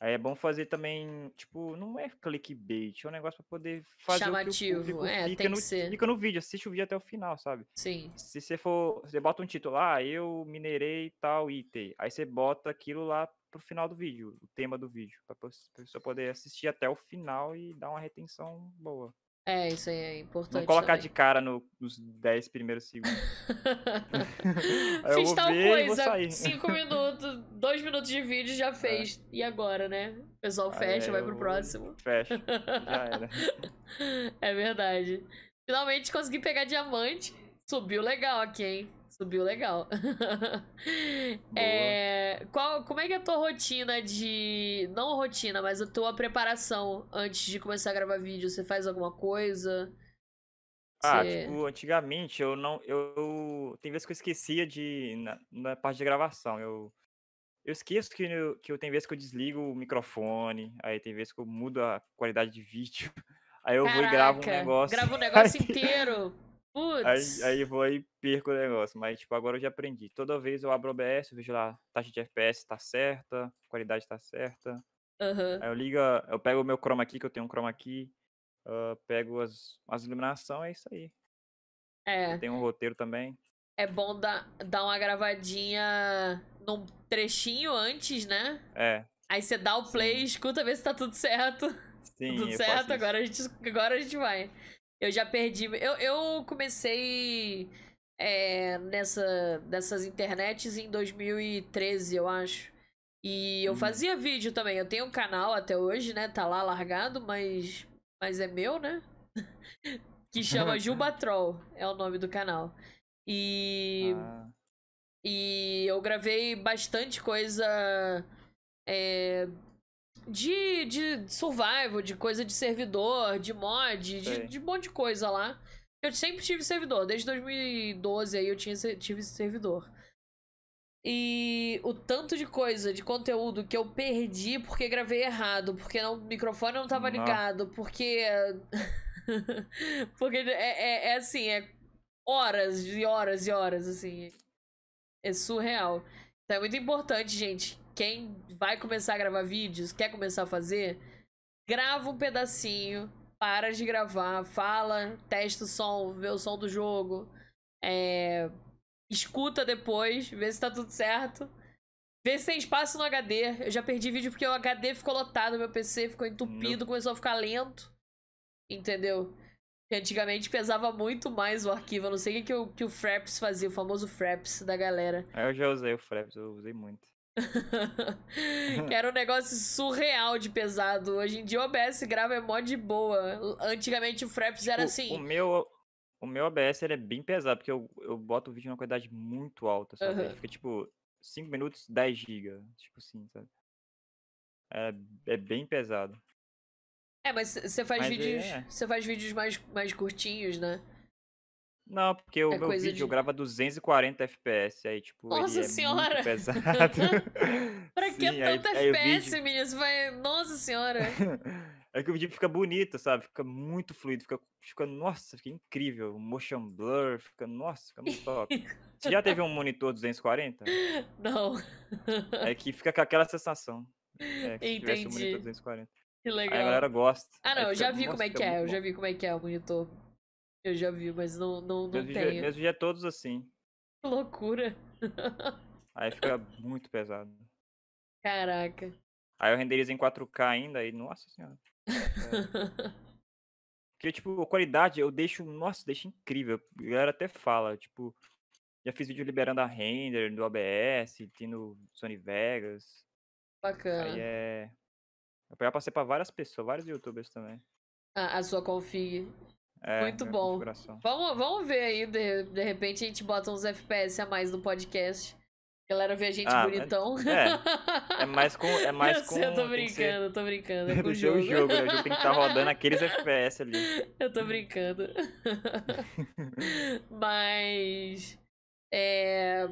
Aí é bom fazer também, tipo, não é clickbait, é um negócio pra poder fazer o que o Chamativo, é, tem no, que ser. fica no vídeo, assiste o vídeo até o final, sabe? Sim. Se você for, você bota um título, ah, eu minerei tal item. Aí você bota aquilo lá pro final do vídeo, o tema do vídeo, pra pessoa poder assistir até o final e dar uma retenção boa. É, isso aí é importante. Não colocar também. de cara no- nos 10 primeiros segundos. Fiz tal ver coisa, sair. cinco minutos, dois minutos de vídeo já fez. E agora, né? O pessoal fecha, vai pro próximo. Fecha, já era. É verdade. Finalmente consegui pegar diamante. Subiu legal aqui, hein? Subiu legal. É, qual, como é que é a tua rotina de. Não rotina, mas a tua preparação antes de começar a gravar vídeo? Você faz alguma coisa? Ah, Você- tipo, antigamente eu não. Eu, tem vezes que eu esquecia de. Na, na parte de gravação. Eu, eu esqueço que eu, que eu tem vezes que eu desligo o microfone. Aí tem vezes que eu mudo a qualidade de vídeo. Aí eu vou e gravo um Caraca, negócio. Grava o negócio inteiro. Aí, Putz. aí eu vou e perco o negócio. Mas, tipo, agora eu já aprendi. Toda vez eu abro o OBS, eu vejo lá, taxa de FPS tá certa, qualidade tá certa. Aham. Aí eu ligo, eu pego o meu chroma aqui, que eu tenho um chroma aqui. ah, pego as, as iluminação, é isso aí. É. Tenho um roteiro também. É bom dar, dar uma gravadinha num trechinho antes, né? É, Aí você dá o play, Sim. escuta, vê se tá tudo certo. Sim, Tudo certo? Agora a, gente, agora a gente vai. Eu já perdi. Eu, eu comecei é, nessa, nessas internets em 2013, eu acho. E eu Hum. fazia vídeo também. Eu tenho um canal até hoje, né? Tá lá largado, mas, mas é meu, né? que chama Jubatrol, é o nome do canal. E. Ah, E eu gravei bastante coisa é, de, de survival, de coisa de servidor, de mod, de, de um monte de coisa lá. Eu sempre tive servidor, desde 2012 aí eu tinha, tive servidor. E o tanto de coisa, de conteúdo que eu perdi porque gravei errado, porque não, o microfone não tava ligado, porque. porque é, é, é assim, é horas e horas e horas, assim. É surreal. Então é muito importante, gente. Quem vai começar a gravar vídeos, quer começar a fazer, grava um pedacinho, para de gravar, fala, testa o som, vê o som do jogo, é, escuta depois, vê se tá tudo certo. Vê se tem espaço no HD. Eu já perdi vídeo porque o HD ficou lotado, meu PC ficou entupido, começou a ficar lento. Entendeu? Antigamente pesava muito mais o arquivo. Eu não sei o que, que, o, que o Fraps fazia, o famoso Fraps da galera. aí eu já usei o Fraps, eu usei muito. Que era um negócio surreal de pesado. Hoje em dia o OBS grava é mó de boa. Antigamente o Fraps era Tipo, assim. O meu, o meu OBS ele é bem pesado, porque eu, eu boto o vídeo numa qualidade muito alta, sabe? Aham. fica tipo 5 minutos, 10 GB. Tipo assim, sabe? É, é bem pesado. É, mas você faz Mas vídeos. é. Você faz vídeos mais, mais curtinhos, né? Não, porque o É meu coisa vídeo eu de- gravo a 240 FPS, aí tipo, Nossa ele é senhora! muito pesado. Pra que Sim, aí- tanta aí o FPS, vídeo- menina? Você vai. Nossa senhora! É que o vídeo fica bonito, sabe? Fica muito fluido, fica, fica nossa, fica incrível. Motion blur, fica, nossa, fica muito top. Você já teve um monitor 240? Não. É que fica com aquela sensação. É, que se tivesse um Entendi. monitor 240. Que Aí a legal. galera gosta. Ah, não, Aí eu já fica- vi nossa, como é fica que é. muito Eu já bom. vi como é que é o monitor. Eu já vi, mas não, não, não Meus tenho. meus vídeos é todos assim. Que loucura. Aí fica muito pesado. Caraca. Aí eu renderizo em 4K ainda, aí, nossa senhora. É. Porque, tipo, a qualidade eu deixo, nossa, deixo incrível. A galera até fala, tipo, já fiz vídeo liberando a render do OBS, tem no Sony Vegas. Bacana. Aí é. Eu já passei pra várias pessoas, vários youtubers também. A, a sua config. É, Muito bom. Vamos, vamos ver aí, de, de repente a gente bota uns FPS a mais no podcast. A galera vê a gente Ah, mas- bonitão. É mais com. É mais eu com. sei, eu tô ser- brincando, eu tô brincando. É com o ser jogo. jogo, né? O jogo tem que estar rodando aqueles FPS ali. Eu tô brincando. Mas. É.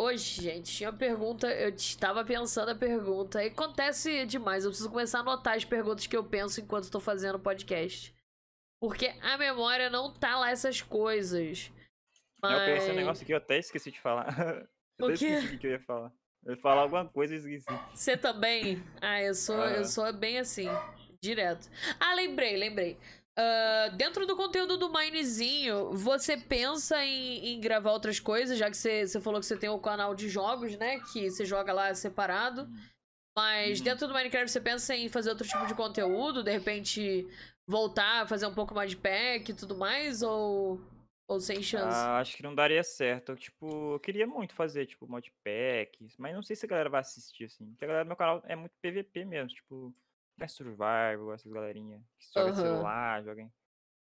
Hoje, gente, tinha uma pergunta. Eu estava pensando a pergunta. E acontece demais. Eu preciso começar a anotar as perguntas que eu penso enquanto estou fazendo o podcast. Porque a memória não tá lá essas coisas. Mas... Eu pensei um negócio aqui, eu até esqueci de falar. Eu O até esqueci o que eu ia falar. Eu ia falar alguma coisa e esqueci. Você também? Ah, eu sou, eu Aham. sou bem assim, direto. Ah, lembrei, lembrei. Ah, dentro do conteúdo do Minezinho, você pensa em, em gravar outras coisas, já que você, você falou que você tem o canal de jogos, né? Que você joga lá separado. Mas Uhum. dentro do Minecraft você pensa em fazer outro tipo de conteúdo, de repente voltar a fazer um pouco mais de pack e tudo mais, ou, ou sem chance? Ah, acho que não daria certo. Eu, tipo, eu queria muito fazer, tipo, modpack, mas não sei se a galera vai assistir, assim. Porque a galera do meu canal é muito PVP mesmo, tipo, é survival, essas galerinha que joga Aham. celular, joga em...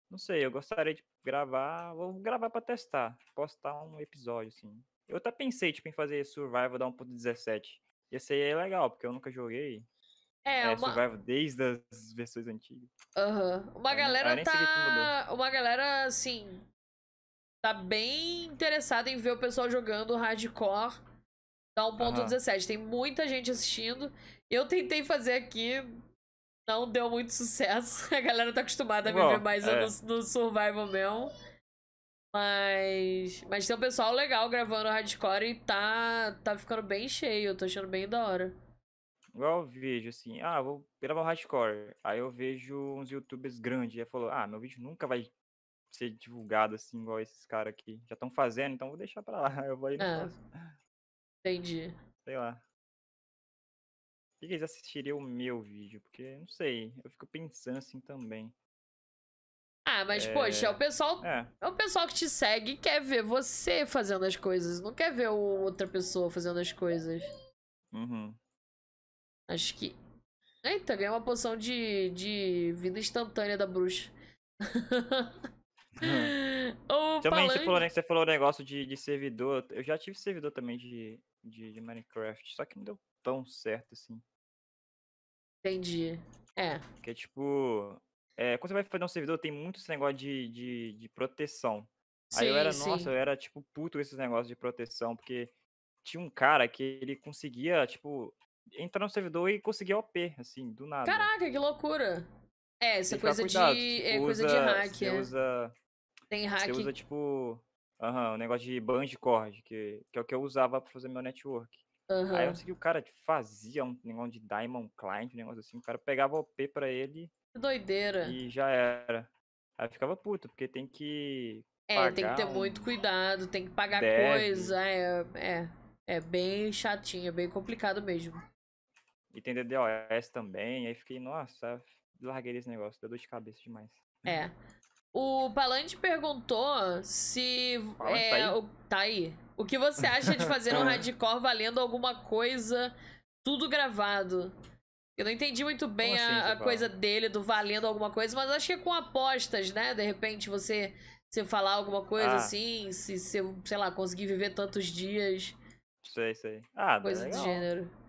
Não sei, eu gostaria de gravar, vou gravar pra testar, postar um episódio, assim. Eu até pensei, tipo, em fazer survival da 1.17. Ia ser legal, porque eu nunca joguei é, é, uma, survival desde as versões antigas. Aham. Uma Aí nem- galera tá. Uma galera, assim. Tá bem interessada em ver o pessoal jogando hardcore da 1.17. Tem muita gente assistindo. Eu tentei fazer aqui. Não deu muito sucesso. A galera tá acostumada a me Bom, ver mais é. no, no survival mesmo. Mas. Mas tem um pessoal legal gravando hardcore e tá, tá ficando bem cheio. Eu tô achando bem da hora. Igual eu vejo assim, ah, vou gravar um hardcore. Aí eu vejo uns youtubers grandes. E falou, ah, meu vídeo nunca vai ser divulgado assim, igual esses caras aqui. Já estão fazendo, então vou deixar pra lá. Eu vou aí É. faço. Entendi. Sei lá. que eles assistiriam o meu vídeo? Porque, não sei, eu fico pensando assim também. Ah, mas, é... poxa, o pessoal. É. é o pessoal que te segue e quer ver você fazendo as coisas. Não quer ver outra pessoa fazendo as coisas. Uhum. Acho que. Eita, ganhei uma poção de, de vida instantânea da bruxa. o também você falou, né, você falou o negócio de, de servidor. Eu já tive servidor também de, de, de Minecraft, só que não deu tão certo assim. Entendi. É. Porque, tipo, é, quando você vai fazer um servidor, tem muito esse negócio de, de, de proteção. Sim, Aí eu era, sim. nossa, eu era, tipo, puto esses negócios de proteção, porque tinha um cara que ele conseguia, tipo, entrar no servidor e conseguia OP, assim, do nada. Caraca, que loucura! É, essa coisa de. é coisa de hack, você é. usa. Tem hack. Você usa, tipo. Aham, um negócio de cord, que, que é o que eu usava pra fazer meu network. Uhum. Aí eu sei que o cara fazia um negócio de Diamond Client, um negócio assim, o cara pegava OP pra ele. Que doideira. E já era. Aí ficava puto, porque tem que. É, tem que ter um muito cuidado, tem que pagar dev. coisa. É, é, é bem chatinho, é bem complicado mesmo. E tem DDoS também, aí fiquei, nossa, larguei esse negócio, deu dor de cabeça demais. É. O Palante perguntou se. Palante é, tá, aí? O, tá aí. O que você acha de fazer um hardcore valendo alguma coisa, tudo gravado? Eu não entendi muito bem assim, a, a coisa dele do valendo alguma coisa, mas acho que é com apostas, né? De repente você se falar alguma coisa ah. assim, se, se sei lá, conseguir viver tantos dias. Sei, sei. Ah, coisa do gênero.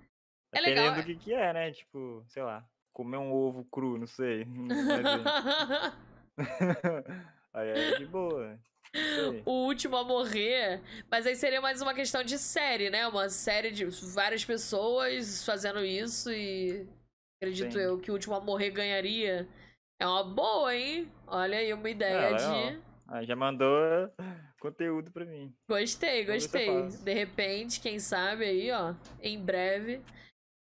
É legal. Dependendo do que, que é, né? Tipo, sei lá, comer um ovo cru, não sei. aí é de boa. O último a morrer. Mas aí seria mais uma questão de série, né? Uma série de várias pessoas fazendo isso e. Acredito Sim. eu que o último a morrer ganharia. É uma boa, hein? Olha aí uma ideia é, de. Ah, já mandou conteúdo pra mim. Gostei, gostei. De repente, quem sabe aí, ó, em breve.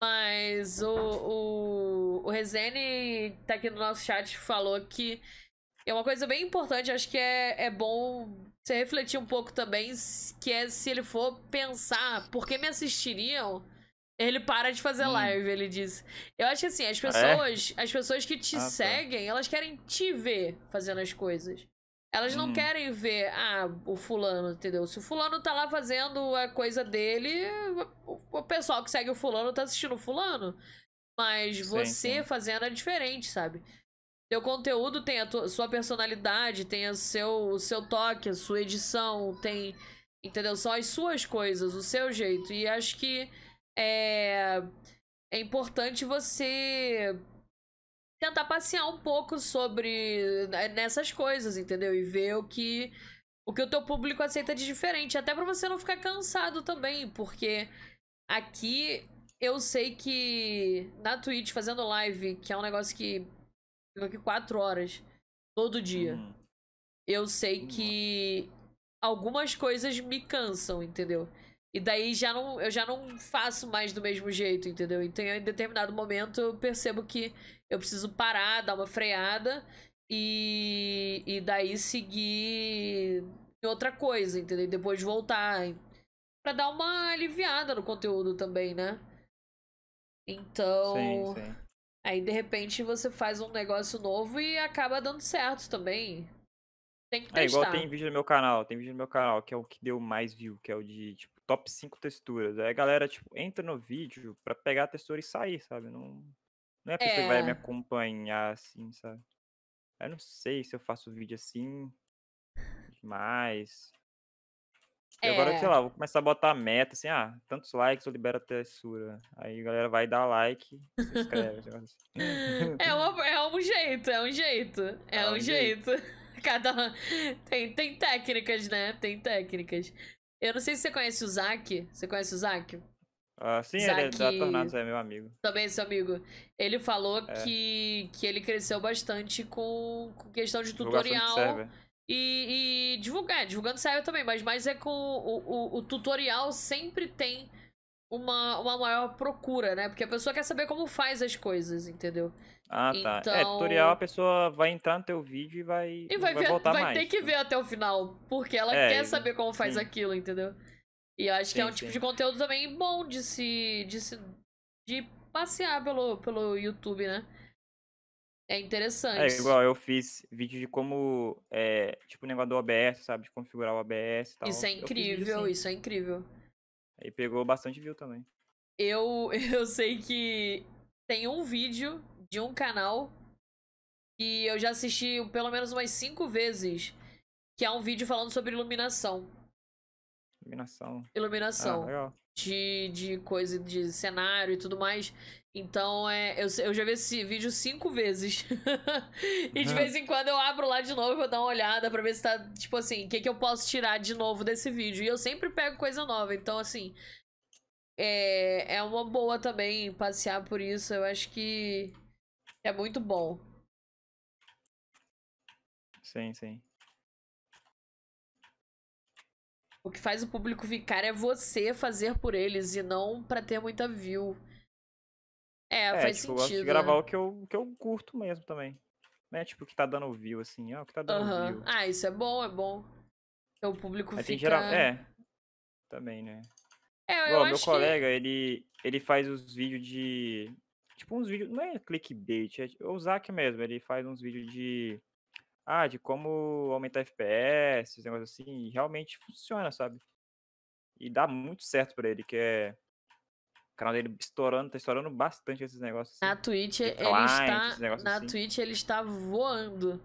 Mas o, o, o Rezene tá aqui no nosso chat falou que é uma coisa bem importante, acho que é, é bom você refletir um pouco também, que é se ele for pensar por que me assistiriam, ele para de fazer hum. live, ele disse. Eu acho que assim, as pessoas, é? as pessoas que te ah, tá. seguem, tá. elas querem te ver fazendo as coisas. Elas não hum. querem ver, ah, o fulano, entendeu? Se o fulano tá lá fazendo a coisa dele, o, pessoal que segue o fulano tá assistindo o fulano. Mas sim, você sim. fazendo é diferente, sabe? Seu conteúdo tem a tua, sua personalidade, tem o seu, o seu toque, a sua edição, tem. Entendeu? São as suas coisas, o seu jeito. E acho que é, é importante você tentar passear um pouco sobre né, nessas coisas, entendeu? E ver o que o que o teu público aceita de diferente, até para você não ficar cansado também, porque aqui eu sei que na Twitch fazendo live, que é um negócio que fica aqui quatro horas todo dia. Uhum. Eu sei que algumas coisas me cansam, entendeu? E daí já não, eu já não faço mais do mesmo jeito, entendeu? Então, em determinado momento, eu percebo que eu preciso parar, dar uma freada e, e daí seguir em outra coisa, entendeu? E depois voltar. para dar uma aliviada no conteúdo também, né? Então. Sim, sim. Aí, de repente, você faz um negócio novo e acaba dando certo também. Tem que testar. É igual tem vídeo no meu canal, tem vídeo no meu canal que é o que deu mais view, que é o de, tipo, top 5 texturas. Aí a galera, tipo, entra no vídeo pra pegar a textura e sair, sabe? Não, não é a pessoa é... que vai me é. acompanhar, assim, sabe? Eu não sei se eu faço vídeo assim demais. E agora, sei é. lá, vou começar a botar meta, assim, ah, tantos likes eu libero a textura. Aí a galera vai dar like se inscreve. assim. é, uma, é um jeito, é um jeito. É, é um, um jeito. jeito. Cada tem, tem técnicas, né? Tem técnicas. Eu não sei se você conhece o Zac. Você conhece o Zac? Ah, sim, Zac... ele é da Tornados, é meu amigo. Também é seu amigo. Ele falou é. que, que ele cresceu bastante com, com questão de tutorial. E, e, divulgar, é, divulgando server também, mas mais é com o, o, o tutorial sempre tem uma, uma maior procura, né? Porque a pessoa quer saber como faz as coisas, entendeu? Ah, tá. Então... É, tutorial a pessoa vai entrar no teu vídeo e vai, e vai, vai ver, voltar vai mais. ter que ver até o final, porque ela é, quer saber como faz sim. aquilo, entendeu? E eu acho sim, que é um sim. tipo de conteúdo também bom de se, de se de passear pelo, pelo YouTube, né? É É interessante. igual eu fiz vídeo de como, é, tipo o negócio do OBS, sabe? De configurar o OBS e Isso tal. é fiz vídeo incrível, assim. isso é incrível. Aí pegou bastante view também. Eu, eu sei que tem um vídeo de um canal que eu já assisti pelo menos umas cinco vezes, que é um vídeo falando sobre iluminação. Iluminação. Ah, Iluminação. legal. de, de coisa, de cenário e tudo mais. Então, é, eu, eu já vi esse vídeo cinco vezes. e de vez em quando eu abro lá de novo e vou dar uma olhada pra ver se tá, tipo assim, o que, que eu posso tirar de novo desse vídeo. E eu sempre pego coisa nova. Então, assim, é, é uma boa também passear por isso. Eu acho que é muito bom. Sim, sim. O que faz o público ficar é você fazer por eles e não pra ter muita view. É, É, faz tipo, eu gosto de sentido. gravar né? o que eu, que eu curto mesmo também. Não é tipo o que tá dando view, assim, ó, o que tá dando Aham. view. Ah, isso é bom, é bom. Porque o público tem fica. geral. É. Também, né? É, eu Igual, meu colega, ele, ele faz os vídeos de. Tipo, uns vídeos. Não é clickbait, é o Zac mesmo. Ele faz uns vídeos de. Ah, de como aumentar FPS, esses negócios assim. E realmente funciona, sabe? E dá muito certo pra ele, que é. O canal dele estourando, tá estourando bastante esses negócios que na assim. Twitch ele está. Na assim. Twitch ele está voando.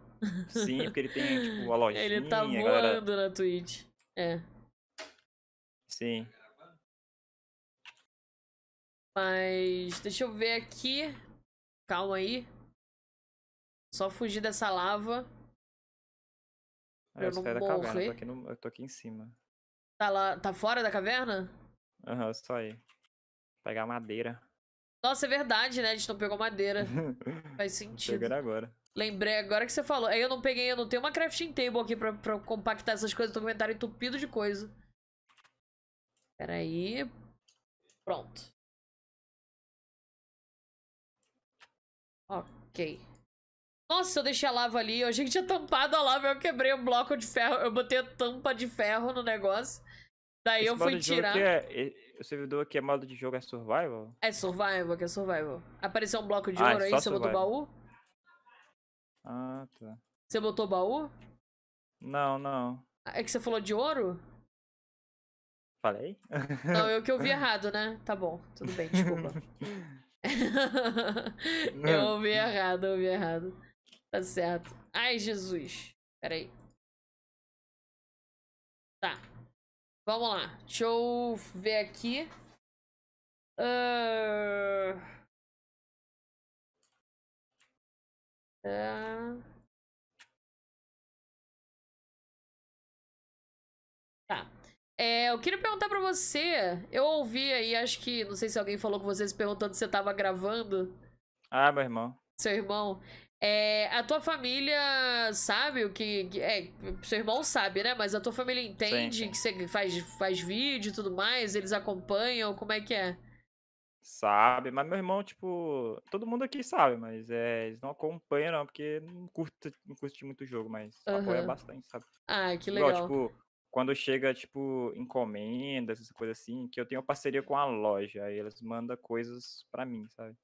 Sim, porque ele tem, tipo, a lojinha, Ele tá a galera. voando na Twitch. É. Sim. Mas. Deixa eu ver aqui. Calma aí. Só fugir dessa lava. Aí eu eu não saí da caverna, eu tô aqui, no, eu tô aqui em cima. Tá lá. Tá fora da caverna? Aham, só aí. Pegar madeira. Nossa, é verdade, né? A gente não pegou madeira. Faz sentido. Chegando agora. Lembrei agora que você falou. Aí eu não peguei, eu não tenho uma crafting table aqui pra, pra compactar essas coisas. Tô com inventário entupido de coisa. Pera aí. Pronto. Ok. Nossa, eu deixei a lava ali. Eu achei que tinha tampado a lava. Eu quebrei um bloco de ferro. Eu botei a tampa de ferro no negócio. Daí Esse eu fui tirar. é, o servidor aqui é modo de jogo é survival? É survival, que é survival. Apareceu um bloco de Ah, é ouro aí. só Você botou baú? Ah, tá. Você botou baú? Não, não. É que você falou de ouro? Falei? Não, eu que ouvi errado, né? Tá bom, tudo bem, desculpa. eu ouvi errado, eu ouvi errado. Tá certo. Ai, Jesus. Peraí. Tá. Vamos lá. Deixa eu ver aqui. Ah. Ah. Tá. É, eu queria perguntar pra você. Eu ouvi aí, acho que. Não sei se alguém falou com vocês perguntando se você tava gravando, Ah, meu irmão. seu irmão. É, a tua família sabe o que. que- É, seu irmão sabe, né? Mas a tua família entende sim. que você faz, faz vídeo e tudo mais? Eles acompanham? Como é que é? Sabe, mas meu irmão, tipo, todo mundo aqui sabe, mas é, eles não acompanham não, porque não curte, não curte muito o jogo, mas apoia Aham. bastante, sabe? Ah, que Igual, legal. tipo, quando chega, tipo, encomendas, essas coisas assim, que eu tenho parceria com a loja, aí eles mandam coisas pra mim, sabe?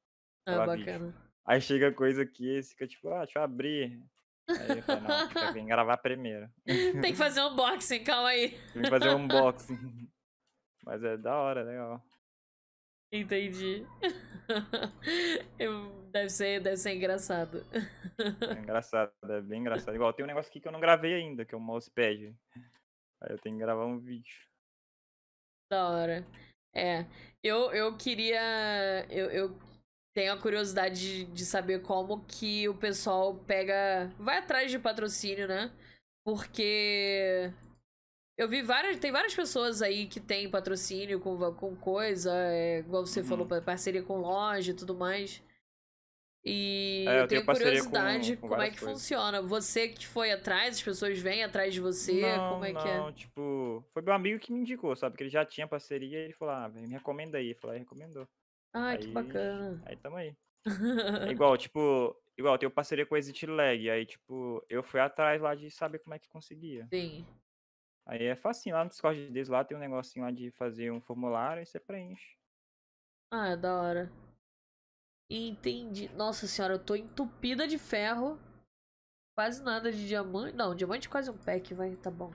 Ah, pela vídeo. Aí chega coisa aqui, ficam tipo, ah, deixa eu abrir. Aí eu falo, não, vir gravar primeiro. Tem que fazer um unboxing, calma aí. Tem que fazer um unboxing. Mas é da hora, legal. Entendi. Eu- Deve ser, deve ser engraçado. É engraçado, é bem engraçado. Igual, tem um negócio aqui que eu não gravei ainda, que é o mousepad. Aí eu tenho que gravar um vídeo. Da hora. É. Eu, eu queria. Eu, eu tenho a curiosidade de, de saber como que o pessoal pega. Vai atrás de patrocínio, né? Porque. Eu vi várias. Tem várias pessoas aí que tem patrocínio com, com coisa, é, igual você Uhum. falou, pa- parceria com loja e tudo mais. E É, eu eu tenho tenho parceria com- curiosidade com como é que coisas. funciona. Você que foi atrás, as pessoas vêm atrás de você, não, como é não, que é? tipo, foi meu amigo que me indicou, sabe? Que ele já tinha parceria e ele falou, ah, me recomenda aí. Eu falei, ah, recomendou. Ai, que Aí- bacana. Aí tamo aí. É igual, tipo, igual, eu tenho parceria com a Exit Lag, aí, tipo, eu fui atrás lá de saber como é que conseguia. Sim. Aí é facinho, lá no Discord deles lá tem um negocinho lá de fazer um formulário e você preenche. Ah, é da hora. Entendi. Nossa senhora, eu tô entupida de ferro. Quase nada de diamante. Não, diamante quase um pack, vai. Tá bom.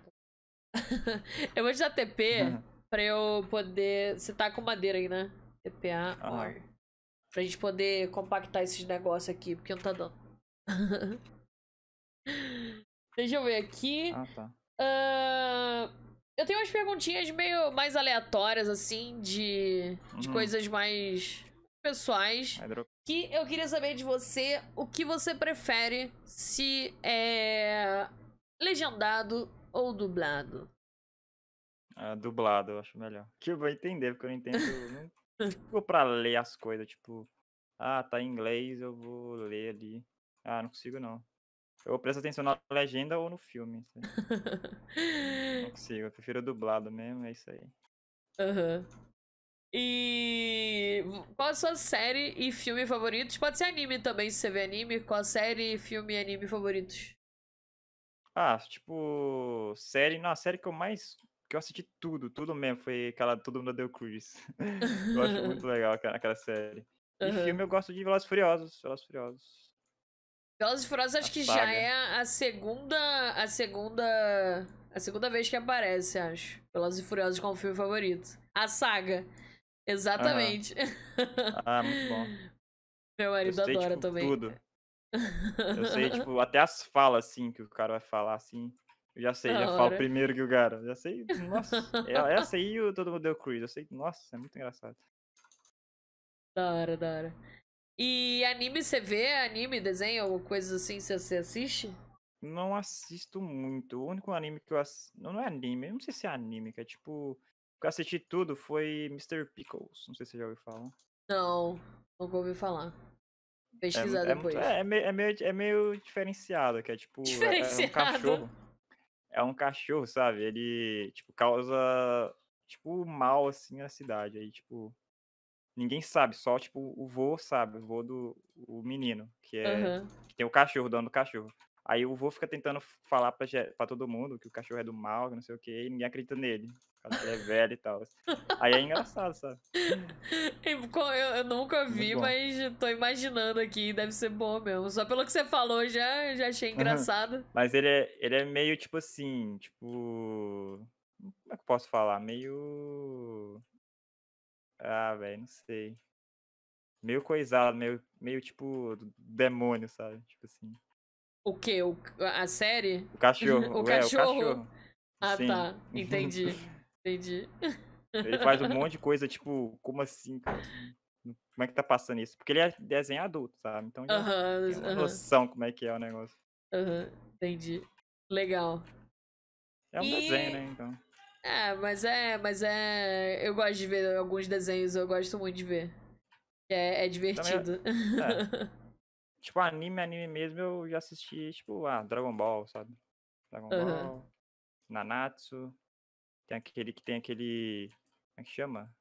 eu vou te dar TP uhum. pra eu poder. Você tá com madeira aí, né? TPA uhum. Pra gente poder compactar esses negócios aqui, porque não tá dando. Deixa eu ver aqui. Ah, tá. Uh... Eu tenho umas perguntinhas meio mais aleatórias, assim, de, de uhum. coisas mais pessoais. Que eu queria saber de você o que você prefere se é legendado ou dublado. Ah, dublado, eu acho melhor. Que eu vou entender, porque eu não entendo. não vou pra ler as coisas, tipo, ah, tá em inglês, eu vou ler ali. Ah, não consigo não. Eu presto atenção na legenda ou no filme. não consigo, eu prefiro dublado mesmo, é isso aí. Aham. Uhum. E qual a sua série e filme favoritos? Pode ser anime também, se você vê anime. Qual a série, filme e anime favoritos? Ah, tipo, série. Não, a série que eu mais. Que eu assisti tudo, tudo mesmo, foi aquela Todo Mundo Deu Cruz. eu acho muito legal aquela, aquela série. E uhum. filme eu gosto de Velozes Furiosos. Velozes Furiosos. Velozes e Furiosos acho a que saga. já é a segunda. A segunda. A segunda vez que aparece, acho. Velozes e Furiosos como filme favorito. A saga. Exatamente. Uhum. Ah, muito bom. Meu marido sei, adora tipo, também. Tudo. Eu sei, tipo, até as falas, assim, que o cara vai falar, assim. Eu já sei, da já hora. falo primeiro que o cara. Já sei, nossa. É, essa aí o Todo Mundo Deu Cruise. Eu sei, nossa, é muito engraçado. Da hora, da hora. E anime, você vê anime, desenho ou coisas assim, você assiste? Não assisto muito. O único anime que eu assisto. Não, não é anime, eu não sei se é anime, que é tipo. O que eu assisti tudo foi Mr. Pickles. Não sei se você já ouviu falar. Não, nunca ouvi falar. Pesquisar é, é depois. É, é, meio, é, meio, é meio diferenciado, que é tipo. Diferenciado. É, é um cachorro. É um cachorro, sabe? Ele, tipo, causa, tipo, mal, assim, na cidade. Aí, tipo, ninguém sabe, só tipo o vô sabe, o vô do o menino, que é uhum. que tem o cachorro, o dono do cachorro. Aí o vô fica tentando falar pra, pra todo mundo que o cachorro é do mal, que não sei o que, e ninguém acredita nele. Porque ele é velho e tal. Aí é engraçado, sabe? Eu, eu nunca vi, mas tô imaginando aqui, deve ser bom mesmo. Só pelo que você falou, já, já achei engraçado. mas ele é, ele é meio tipo assim, tipo. Como é que eu posso falar? Meio ah, velho, não sei. Meio coisado, meio, meio tipo demônio, sabe? Tipo assim. O quê? O, a série? O cachorro. o, é, cachorro? o cachorro. Ah, Sim. tá. Entendi. Entendi. Ele faz um monte de coisa, tipo, como assim, cara? Como é que tá passando isso? Porque ele é desenho adulto, sabe? Então já uh -huh, tem uma uh -huh. noção como é que é o negócio. Aham, uh -huh. entendi. Legal. É um e... desenho, né? Então. É, mas é, mas é. Eu gosto de ver alguns desenhos, eu gosto muito de ver. É, é divertido. Também, é. tipo, anime, anime mesmo, eu já assisti, tipo, ah, Dragon Ball, sabe? Dragon uhum. Ball, Nanatsu. Tem aquele que tem aquele. Como é que chama?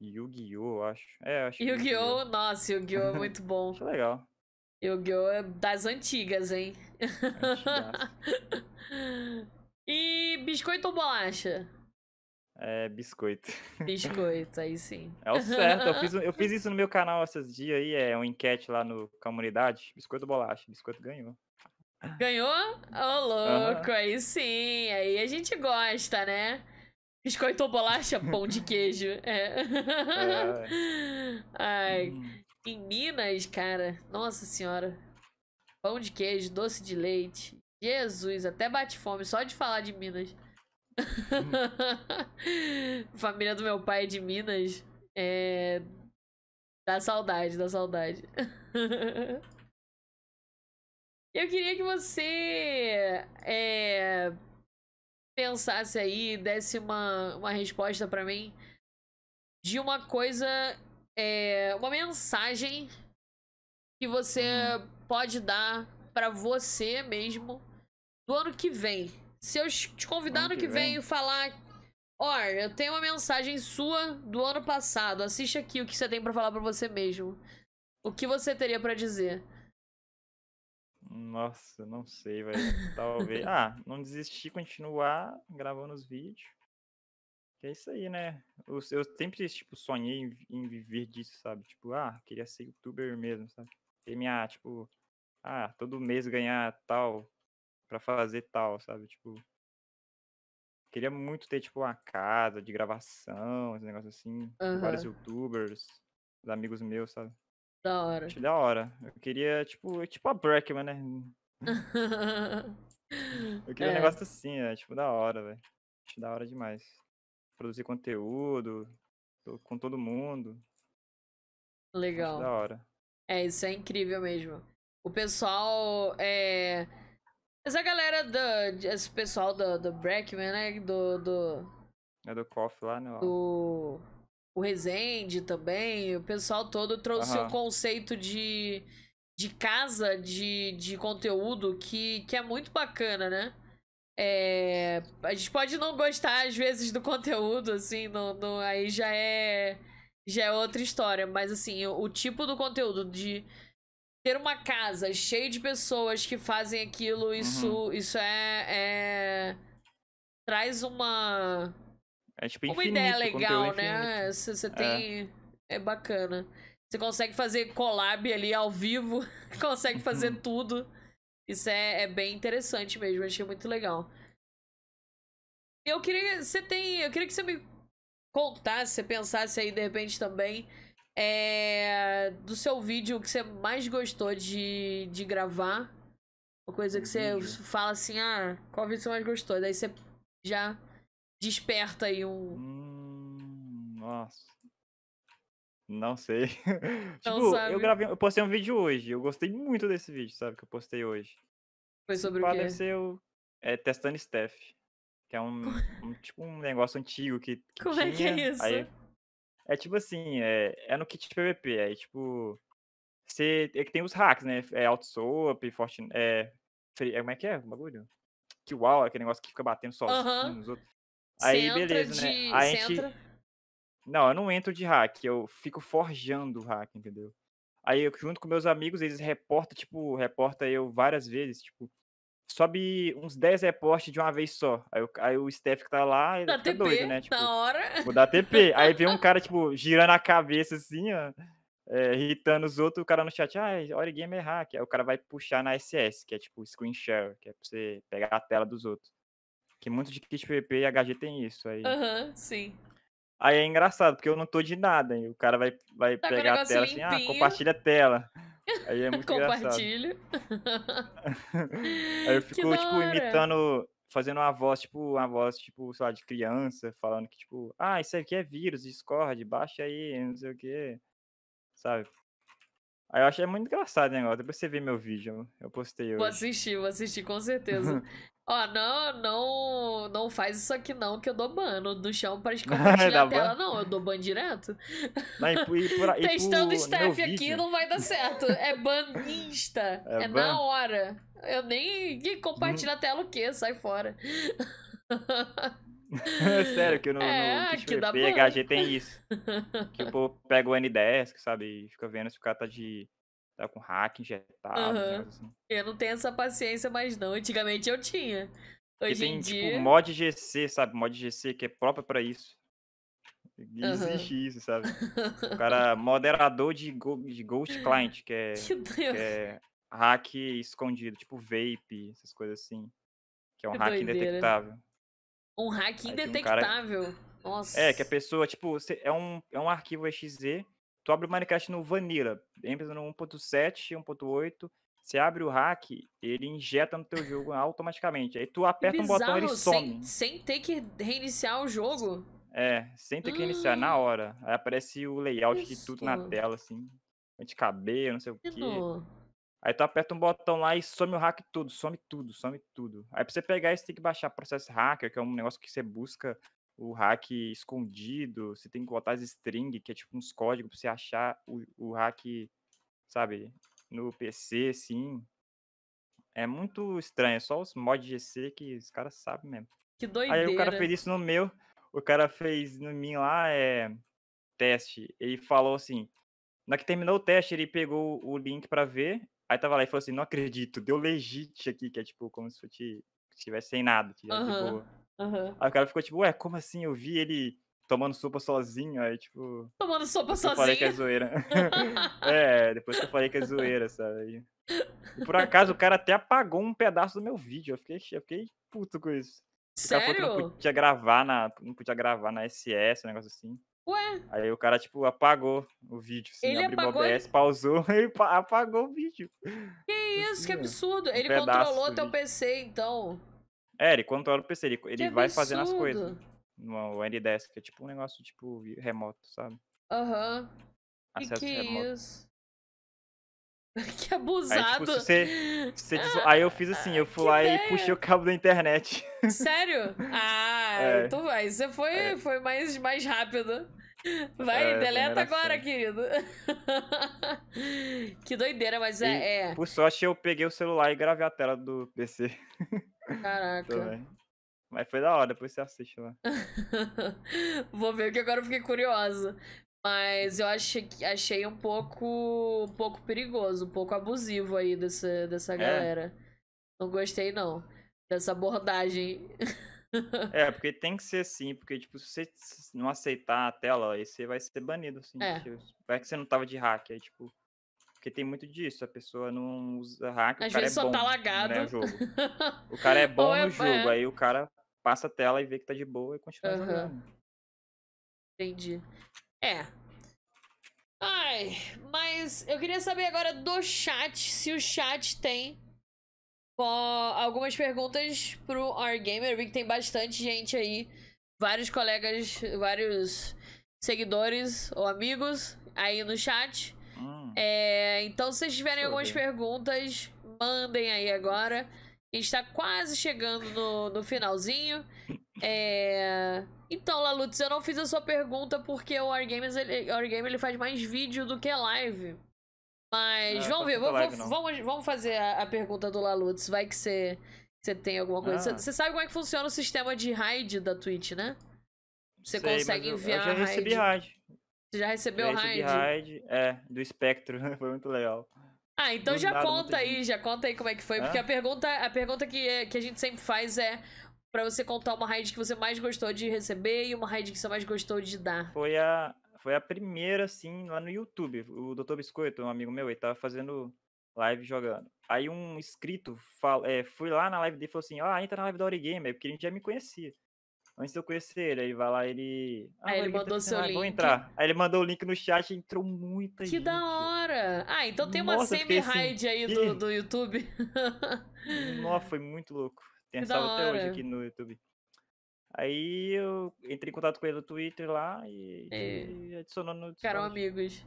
Yu-Gi-Oh, acho. É, acho Yu-Gi-Oh, Yu nossa, Yu-Gi-Oh é muito bom. acho legal. Yu-Gi-Oh é das antigas, hein? E biscoito ou bolacha? É, biscoito. Biscoito, aí sim. É o certo. Eu fiz, eu fiz isso no meu canal esses dias aí, é uma enquete lá no comunidade. Biscoito ou bolacha? Biscoito ganhou. Ganhou? Ô, oh, louco, uhum. aí sim. Aí a gente gosta, né? Biscoito ou bolacha? Pão de queijo. É. é. Ai. Hum. Em Minas, cara, nossa senhora. Pão de queijo, doce de leite, Jesus, até bate fome só de falar de Minas. Família do meu pai é de Minas. É. Dá saudade, dá saudade. Eu queria que você é, pensasse aí, desse uma, uma resposta para mim de uma coisa, é, uma mensagem que você hum. pode dar para você mesmo do ano que vem. Se eu te convidar ano que, vem e falar. Ó, eu tenho uma mensagem sua do ano passado. Assiste aqui o que você tem para falar para você mesmo. O que você teria para dizer? Nossa, não sei, velho. Talvez. ah, não desistir, continuar gravando os vídeos. Que é isso aí, né? Eu, eu sempre, tipo, sonhei em, em viver disso, sabe? Tipo, ah, queria ser youtuber mesmo, sabe? Ter minha, tipo, ah, todo mês ganhar tal pra fazer tal, sabe? Tipo, queria muito ter, tipo, uma casa de gravação, esse negócio assim, com vários youtubers, os amigos meus, sabe? Da hora. Acho da hora. Eu queria, tipo, tipo a Brackman, né? Eu queria um É, negócio assim, é, tipo, da hora, velho. Acho da hora demais. Produzir conteúdo com todo mundo. Acho da legal. hora. É, isso é incrível mesmo. O pessoal é. Essa galera da. Esse pessoal do, do Brackman, né? Do. do, É do Coffee lá, né? do o Resende também. O pessoal todo trouxe o Aham. conceito de, de casa de, de conteúdo que, que é muito bacana, né? É, a gente pode não gostar às vezes do conteúdo, assim, no- aí já é já é outra história, mas assim, o, o tipo do conteúdo de ter uma casa cheia de pessoas que fazem aquilo, isso, isso é, é- traz uma É tipo uma infinito, ideia legal, é né? infinito. Você tem é bacana. Você consegue fazer collab ali ao vivo, consegue fazer Uhum. tudo. Isso é, é bem interessante mesmo, achei muito legal. Eu queria. Você tem. Eu queria que você me contasse, você pensasse aí de repente também. É, do seu vídeo que você mais gostou de, de gravar. Uma coisa que você vídeo? fala assim, ah, qual vídeo você mais gostou? Daí você já desperta aí um. Hum, nossa. Não sei. Não tipo, sabe. eu gravei, eu postei um vídeo hoje. Eu gostei muito desse vídeo, sabe? Que eu postei hoje. Foi Esse sobre o quê? deve ser o. É, testando Steph. Que é um, um- tipo um negócio antigo que, que Como é que tinha. é isso? Aí, é tipo assim, é, é no kit PVP. Aí, tipo. Você, é que tem os hacks, né? É Outsoap, Fortnite. É, é. Como é que é o bagulho? Que uau, aquele negócio que fica batendo sozinho Aham. nos outros. Aí, beleza, né? de. Aí Você a gente. entra. Não, eu não entro de hack, eu fico forjando o hack, entendeu? Aí eu junto com meus amigos, eles reportam, tipo, reporta eu várias vezes, tipo, sobe uns 10 reportes de uma vez só. Aí, o- aí o Steph que tá lá, ele TP, doido, né? Tipo, na hora. vou dar TP. Aí vem um cara, tipo, girando a cabeça assim, ó, é, irritando os outros, o cara no chat, ah, Origame é hack. Aí o cara vai puxar na SS, que é tipo screen share, que é pra você pegar a tela dos outros. Que muito de kit PVP e HG tem isso. Aí, Aham, sim. Aí é engraçado, porque eu não tô de nada. E o cara vai, vai Tá pegar a tela assim, ah, limpinho. compartilha a tela. Aí é muito engraçado. Compartilho. Aí eu fico, tipo, imitando, fazendo uma voz, tipo, uma voz, tipo, sei lá, de criança, falando que, tipo, ah, isso aqui é vírus, Discord, baixa aí, não sei o quê. Sabe? Aí eu achei muito engraçado o negócio. Depois você vê meu vídeo, eu postei Vou hoje. assistir, vou assistir com certeza. Ó, não, não, não faz isso aqui não, que eu dou ban no, chão para compartilhar a tela. ban? Não, eu dou ban direto. Não, e, por- e, por, Testando meu staff aqui vídeo, não vai dar certo. É ban insta. É É, ban? na hora. Eu nem Ih, compartilha a tela o quê? Sai fora. Sério, que no, É, no Kit que dá PVP, ban. HG tem isso. Que o povo pega o N10, sabe? E fica vendo se o cara tá de. Tá com hack injetado, um negócio assim. Eu não tenho essa paciência mais não. Antigamente eu tinha. Hoje em tem, dia. tipo, mod GC, sabe? Mod GC que é próprio pra isso. Existe isso, sabe? O cara, moderador de, de Ghost Client, que é, Que é hack escondido, tipo vape, essas coisas assim. Que é um Que hack doideira. indetectável. Um hack tem um cara- indetectável. Nossa. É, que a pessoa, tipo, é um, é um arquivo exe, tu abre o Minecraft no Vanilla, entra no 1.7, 1.8, você abre o hack, ele injeta no teu jogo automaticamente. Aí tu aperta um botão, ele bizarro, some. Sem, sem ter que reiniciar o jogo. É, sem ter que iniciar, na hora. Aí aparece o layout de tudo na Isso. tela, assim. Anti-cabelo, não sei o quê. Menino. Aí tu aperta um botão lá e some o hack tudo, some tudo, some tudo. Aí pra você pegar isso, tem que baixar Process Hacker, que é um negócio que você busca o hack escondido. Você tem que botar as string, que é tipo uns códigos pra você achar o, o hack, sabe, no PC, assim. É muito estranho, é só os mods GC que os caras sabem mesmo. Que Aí doideira. o cara fez isso no meu, o cara fez no mim lá, é, teste. Ele falou assim, na que terminou o teste, ele pegou o link pra ver, aí tava lá e falou assim, não acredito, deu legit aqui, que é tipo como se fosse tivesse sem nada, tivesse de Aham. boa. Aham. Aí o cara ficou tipo, ué, como assim? Eu vi ele tomando sopa sozinho, aí tipo. Tomando sopa que Eu falei que é sozinho. zoeira. é, depois que eu falei que é zoeira, sabe? E por acaso o cara até apagou um pedaço do meu vídeo. Eu fiquei, eu fiquei puto com isso. O que não Sério? podia gravar na. Não podia gravar na SS, um negócio assim. Ué, Aí o cara, tipo, apagou o vídeo, assim, Ele abriu o apagou e- OBS, pausou e pa- apagou o vídeo. que isso, que Assim, ó, absurdo. Ele controlou teu vídeo. PC, então. É, ele controla o PC, ele, Que ele vai fazendo as coisas no Ndesk, que é tipo um negócio, tipo, remoto, sabe? Aham. Que Acesso que é remoto. isso? que Aí, abusado. tipo, se você, você des- aí eu fiz assim, eu fui Que lá ideia. e puxei o cabo da internet. Sério? Ah, É. então vai. Você foi, É. foi mais, mais rápido. Vai, É, deleta agora, querido. que doideira, mas E, é. é. Por sorte, eu peguei o celular e gravei a tela do PC Caraca. Mas foi da hora, depois você assiste lá. Vou ver que agora eu fiquei curiosa. Mas eu achei, achei um pouco, um pouco perigoso, um pouco abusivo aí dessa, dessa galera. Não gostei, não. Dessa abordagem. É, porque tem que ser assim, porque, tipo, se você não aceitar a tela, aí você vai ser banido, assim. É. tipo, Vai que você não tava de hack, aí, tipo. Porque tem muito disso, a pessoa não usa hack, Às o cara vezes é só bom tá né, lagado. no jogo. O cara é bom é- no jogo, é. aí o cara passa a tela e vê que tá de boa e continua Aham. jogando. Entendi. É. Ai, mas eu queria saber agora do chat, se o chat tem algumas perguntas pro R-Gamer. Eu vi que tem bastante gente aí, vários colegas, vários seguidores ou amigos aí no chat. Hum, É, então, se vocês tiverem eu algumas perguntas, mandem aí agora. A gente tá quase chegando no, no finalzinho. É, Então, Lalutz, eu não fiz a sua pergunta porque o Wargames ele, Wargame, ele faz mais vídeo do que live. Mas Ah, vamos tá ver, vamos, live, vamos, vamos fazer a, a pergunta do Lalutz. Vai que você, você tem alguma coisa. Você Ah. você sabe como é que funciona o sistema de raid da Twitch, né? Você sei, consegue eu- enviar Eu já recebi raid. raid. Você já recebeu recebi raid? raid, é, do Spectro, foi muito legal. Ah, então Do já nada, conta aí, gente. já conta aí como é que foi. Hã? Porque a pergunta, a pergunta que, é- que a gente sempre faz é pra você contar uma raid que você mais gostou de receber e uma raid que você mais gostou de dar. Foi a, foi a primeira, assim, lá no YouTube. O Dr. Biscoito, um amigo meu, ele tava fazendo live jogando. Aí um inscrito fal, é, fui lá na live dele e falou assim: Ah, entra na live da Origamer, porque a gente já me conhecia. Antes de eu conhecer ele, aí vai lá ele. Ah, Aí ele tá mandou fazendo seu live, Vamos link. entrar. Aí ele mandou o link no chat e entrou muita Que gente. da hora! Ah, então tem uma assim, semi-raid aí "Ih". do, do YouTube. Nossa, foi muito louco. Tem Que essa salvo até hoje aqui no YouTube. Aí eu entrei em contato com ele no Twitter lá e, É. e adicionou no Ficaram Discord. amigos.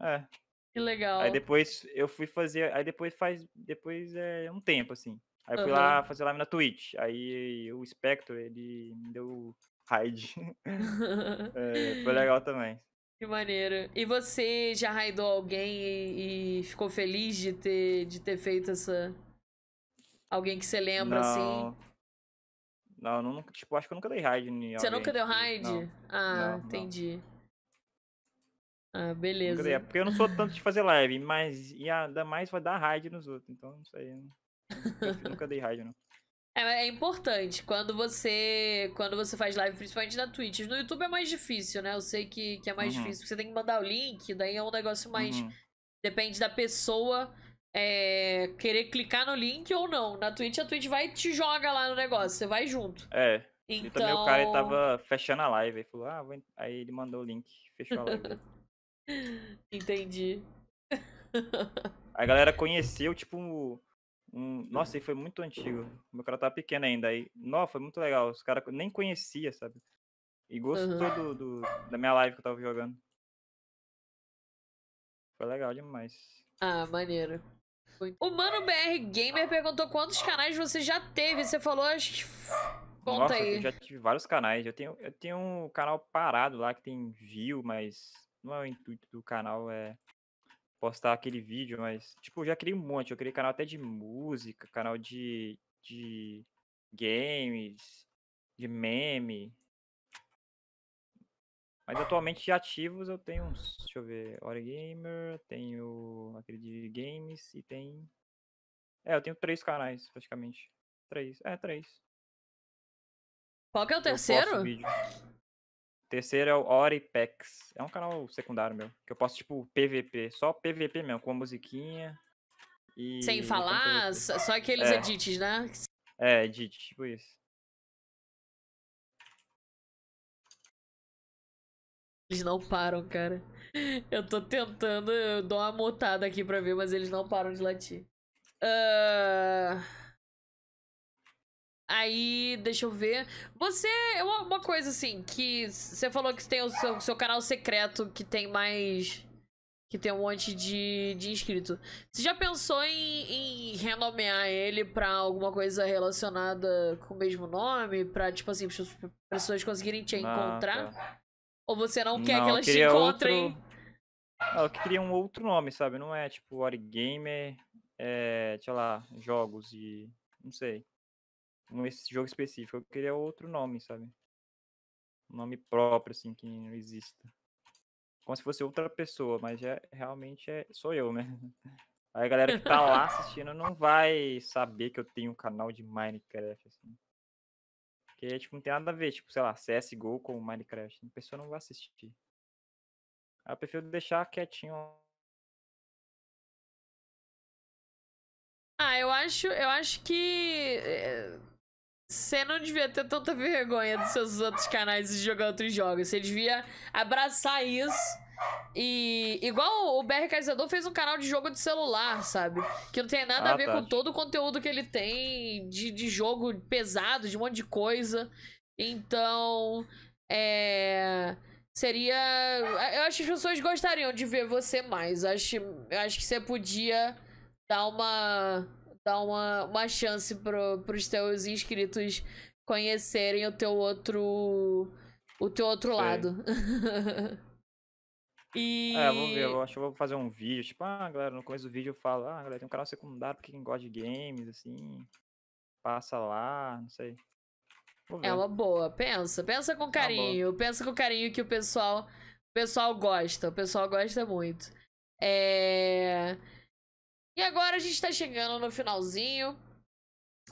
É. Que legal. Aí depois eu fui fazer. Aí depois faz. Depois é um tempo, assim. Aí eu fui Aham. lá fazer live na Twitch. Aí o Spectre, ele me deu raid. É, foi legal também. que maneiro. E você já raidou alguém e, e ficou feliz de ter, de ter feito essa. Alguém que você lembra assim? Não. Não, não, tipo, acho que eu nunca dei raid Você alguém, nunca deu tipo, raid? Não, Ah, Não, não. Ah, beleza. dei. É porque eu não sou tanto de fazer live, mas e ainda mais vai dar raid nos outros. Então, não sei. eu nunca dei raid, não. É, é importante quando você quando você faz live, principalmente na Twitch. No YouTube é mais difícil, né? Eu sei que, que é mais Uhum. difícil, você tem que mandar o link, daí é um negócio mais. Uhum. Depende da pessoa é, querer clicar no link ou não. Na Twitch, a Twitch vai e te joga lá no negócio, você vai junto. É. Então. E também o cara ele tava fechando a live. Ele falou, ah, vou en-" aí ele mandou o link, fechou a live. Entendi. a galera conheceu, tipo, um. Nossa, ele foi muito antigo. O meu cara tava pequeno ainda. Aí, nossa, foi muito legal. Os caras nem conhecia, sabe? E gostou Aham. do, do- da minha live que eu tava jogando. Foi legal demais. Ah, maneiro. O Mano BR Gamer perguntou quantos canais você já teve. Você falou, acho que. Conta Nossa, aí. eu já tive vários canais. Eu tenho, eu tenho um canal parado lá que tem view, mas não é o intuito do canal, é postar aquele vídeo, mas, tipo, eu já criei um monte. Eu criei canal até de música, canal de, de games, de meme. Mas atualmente de ativos eu tenho uns, deixa eu ver, Gamer, tenho aquele de games e tem... É, eu tenho três canais, praticamente. Três, é, três. Qual que é o terceiro? Terceiro é o Oripex. É um canal secundário meu. Que eu posto, tipo, PVP. Só PVP mesmo, com a musiquinha. E. Sem falar, só aqueles É. edits, né? É, edit, tipo isso. Eles não param, cara. Eu tô tentando, eu dou uma mutada aqui pra ver, mas eles não param de latir. Ah, Aí, deixa eu ver. Você, uma, coisa assim, que você falou que tem o seu, seu canal secreto que tem mais. Que tem um monte de, de inscrito. Você já pensou em, em renomear ele pra alguma coisa relacionada com o mesmo nome? Pra, tipo assim, as pessoas conseguirem te Ah, encontrar? tá. Ou você não quer Não, que elas te encontrem? outro- Ah, eu queria um outro nome, sabe? Não é tipo Origamer, é, sei lá, jogos e. Não sei. Um esse jogo específico. Eu queria outro nome, sabe? Um nome próprio, assim, que não exista. Como se fosse outra pessoa, mas é, realmente é, sou eu, né? Aí a galera que tá lá assistindo não vai saber que eu tenho um canal de Minecraft, assim. Porque, tipo, não tem nada a ver, tipo, sei lá, CSGO com Minecraft. A pessoa não vai assistir. Aí eu prefiro deixar quietinho. Ah, eu acho, eu acho que eh, você não devia ter tanta vergonha dos seus outros canais de jogar outros jogos. Você devia abraçar isso. E igual o BR Caizador fez um canal de jogo de celular, sabe? Que não tem nada a Ah, ver tá. com todo o conteúdo que ele tem de, de jogo pesado, de um monte de coisa. Então, é. Seria. Eu acho que as pessoas gostariam de ver você mais. Eu acho, eu acho que você podia dar uma dar uma, uma chance pro, pros teus inscritos conhecerem o teu outro o teu outro Sei. lado. e É, eu vou ver, eu acho que eu vou fazer um vídeo. Tipo, ah, galera, no começo do vídeo eu falo, ah, galera, tem um canal secundário pra quem gosta de games, assim. Passa lá, não sei. É uma boa, pensa, pensa com carinho, pensa com carinho que o pessoal o pessoal gosta, o pessoal gosta muito. É... E agora a gente tá chegando no finalzinho.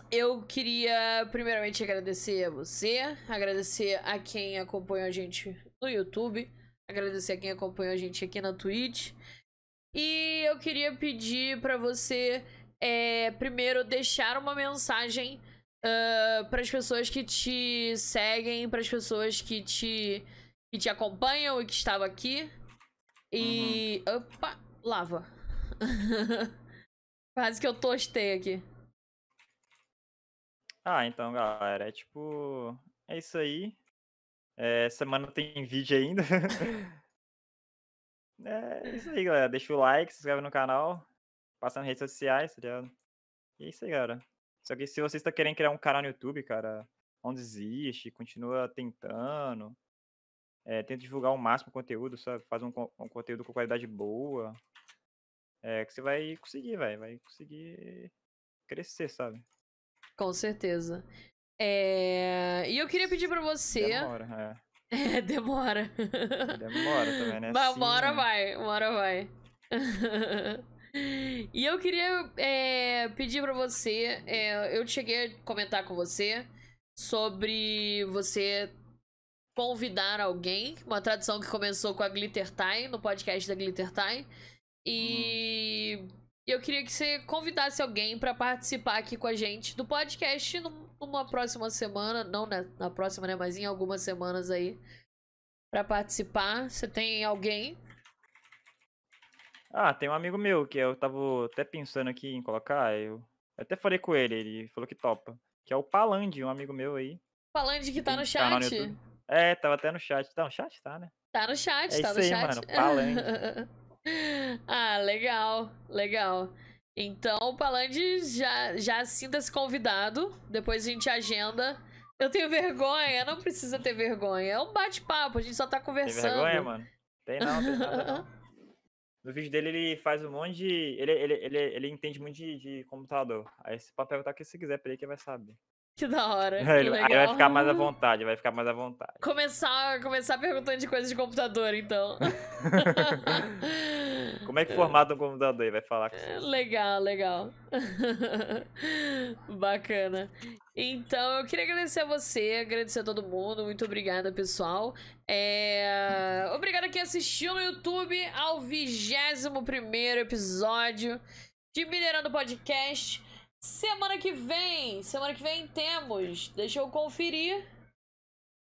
Eu queria primeiramente agradecer a você, agradecer a quem acompanha a gente no YouTube, agradecer a quem acompanha a gente aqui na Twitch. E eu queria pedir pra você, é, primeiro, deixar uma mensagem para as pessoas que te seguem, para as pessoas que te, que te acompanham e que estavam aqui. E. Opa! Lava. Quase que eu tostei aqui. Ah, então, galera, é tipo. É isso aí. É, semana tem vídeo ainda. é isso aí, galera. Deixa o like, se inscreve no canal. Passa nas redes sociais, tá ligado? E é isso aí, galera. Só que se você está querendo criar um canal no YouTube, cara, não desiste, continua tentando. É, tenta divulgar o máximo conteúdo, sabe? Faz um, um conteúdo com qualidade boa. É, que você vai conseguir, velho. Vai conseguir crescer, sabe? Com certeza. É... E eu queria pedir pra você. Demora, É, demora. é. Demora também, né? Mas Assim, uma hora né? vai, uma hora vai. e eu queria é, pedir pra você. é, eu cheguei a comentar com você sobre você convidar alguém. Uma tradição que começou com a Glitter Time, no podcast da Glitter Time. E eu queria que você convidasse alguém pra participar aqui com a gente do podcast num- numa próxima semana. Não na, na próxima, né? Mas em algumas semanas aí. Pra participar. Você tem alguém? Ah, tem um amigo meu que eu tava até pensando aqui em colocar. Eu até falei com ele, ele falou que topa. Que é o Palandi, um amigo meu aí. Falando de que tá Tem no no chat. YouTube. É, tava até no chat. Tá no chat? Tá, né? Tá no chat, É tá isso no aí, chat. mano, Palandi. ah, legal, legal. Então, o Palandi já, já sinta-se convidado. Depois a gente agenda. Eu tenho vergonha, não precisa ter vergonha. É um bate-papo, a gente só tá Tem conversando. vergonha, mano? Tem não, tem nada não. No vídeo dele ele faz um monte de. Ele, ele, ele, ele entende muito de, de computador. Aí você pode perguntar o que você quiser pra ele que vai saber. Que da hora. que aí vai ficar mais à vontade, vai ficar mais à vontade. Começar, começar perguntando de coisas de computador, então. Como é que formata um computador aí? Vai falar com você. Legal, legal. Bacana. Então, eu queria agradecer a você, agradecer a todo mundo. Muito obrigada, pessoal. É... Obrigado a quem assistiu no YouTube ao 21 episódio de Minerando Podcast. Semana que vem, semana que vem temos, deixa eu conferir,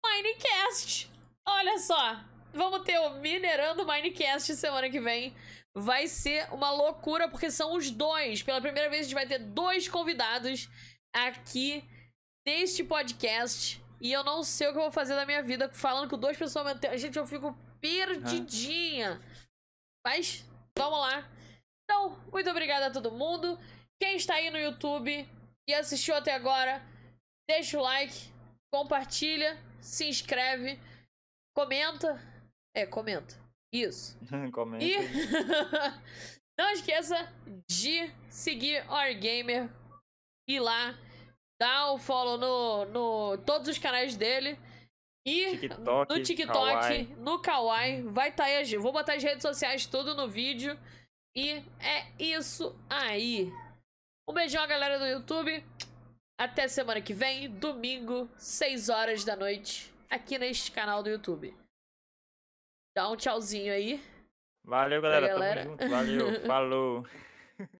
Minecast. Olha só, vamos ter o Minerando Minecast semana que vem. Vai ser uma loucura, porque são os dois. Pela primeira vez, a gente vai ter dois convidados aqui neste podcast. E eu não sei o que eu vou fazer da minha vida falando com duas pessoas. Gente, eu fico perdidinha. Mas, vamos lá. Então, muito obrigada a todo mundo. Quem está aí no YouTube e assistiu até agora, deixa o like, compartilha, se inscreve, comenta. É, comenta. Isso. comenta. E não esqueça de seguir Our Gamer, ir lá, dar o follow no, no todos os canais dele. E TikTok, no TikTok, Kawaii. no Kawaii, vai estar tá aí. Vou botar as redes sociais tudo no vídeo. E é isso aí. Um beijão, galera do YouTube. Até semana que vem, domingo, 6 horas da noite, aqui neste canal do YouTube. Dá um tchauzinho aí. Valeu, galera. galera. Tamo junto. Valeu. Falou.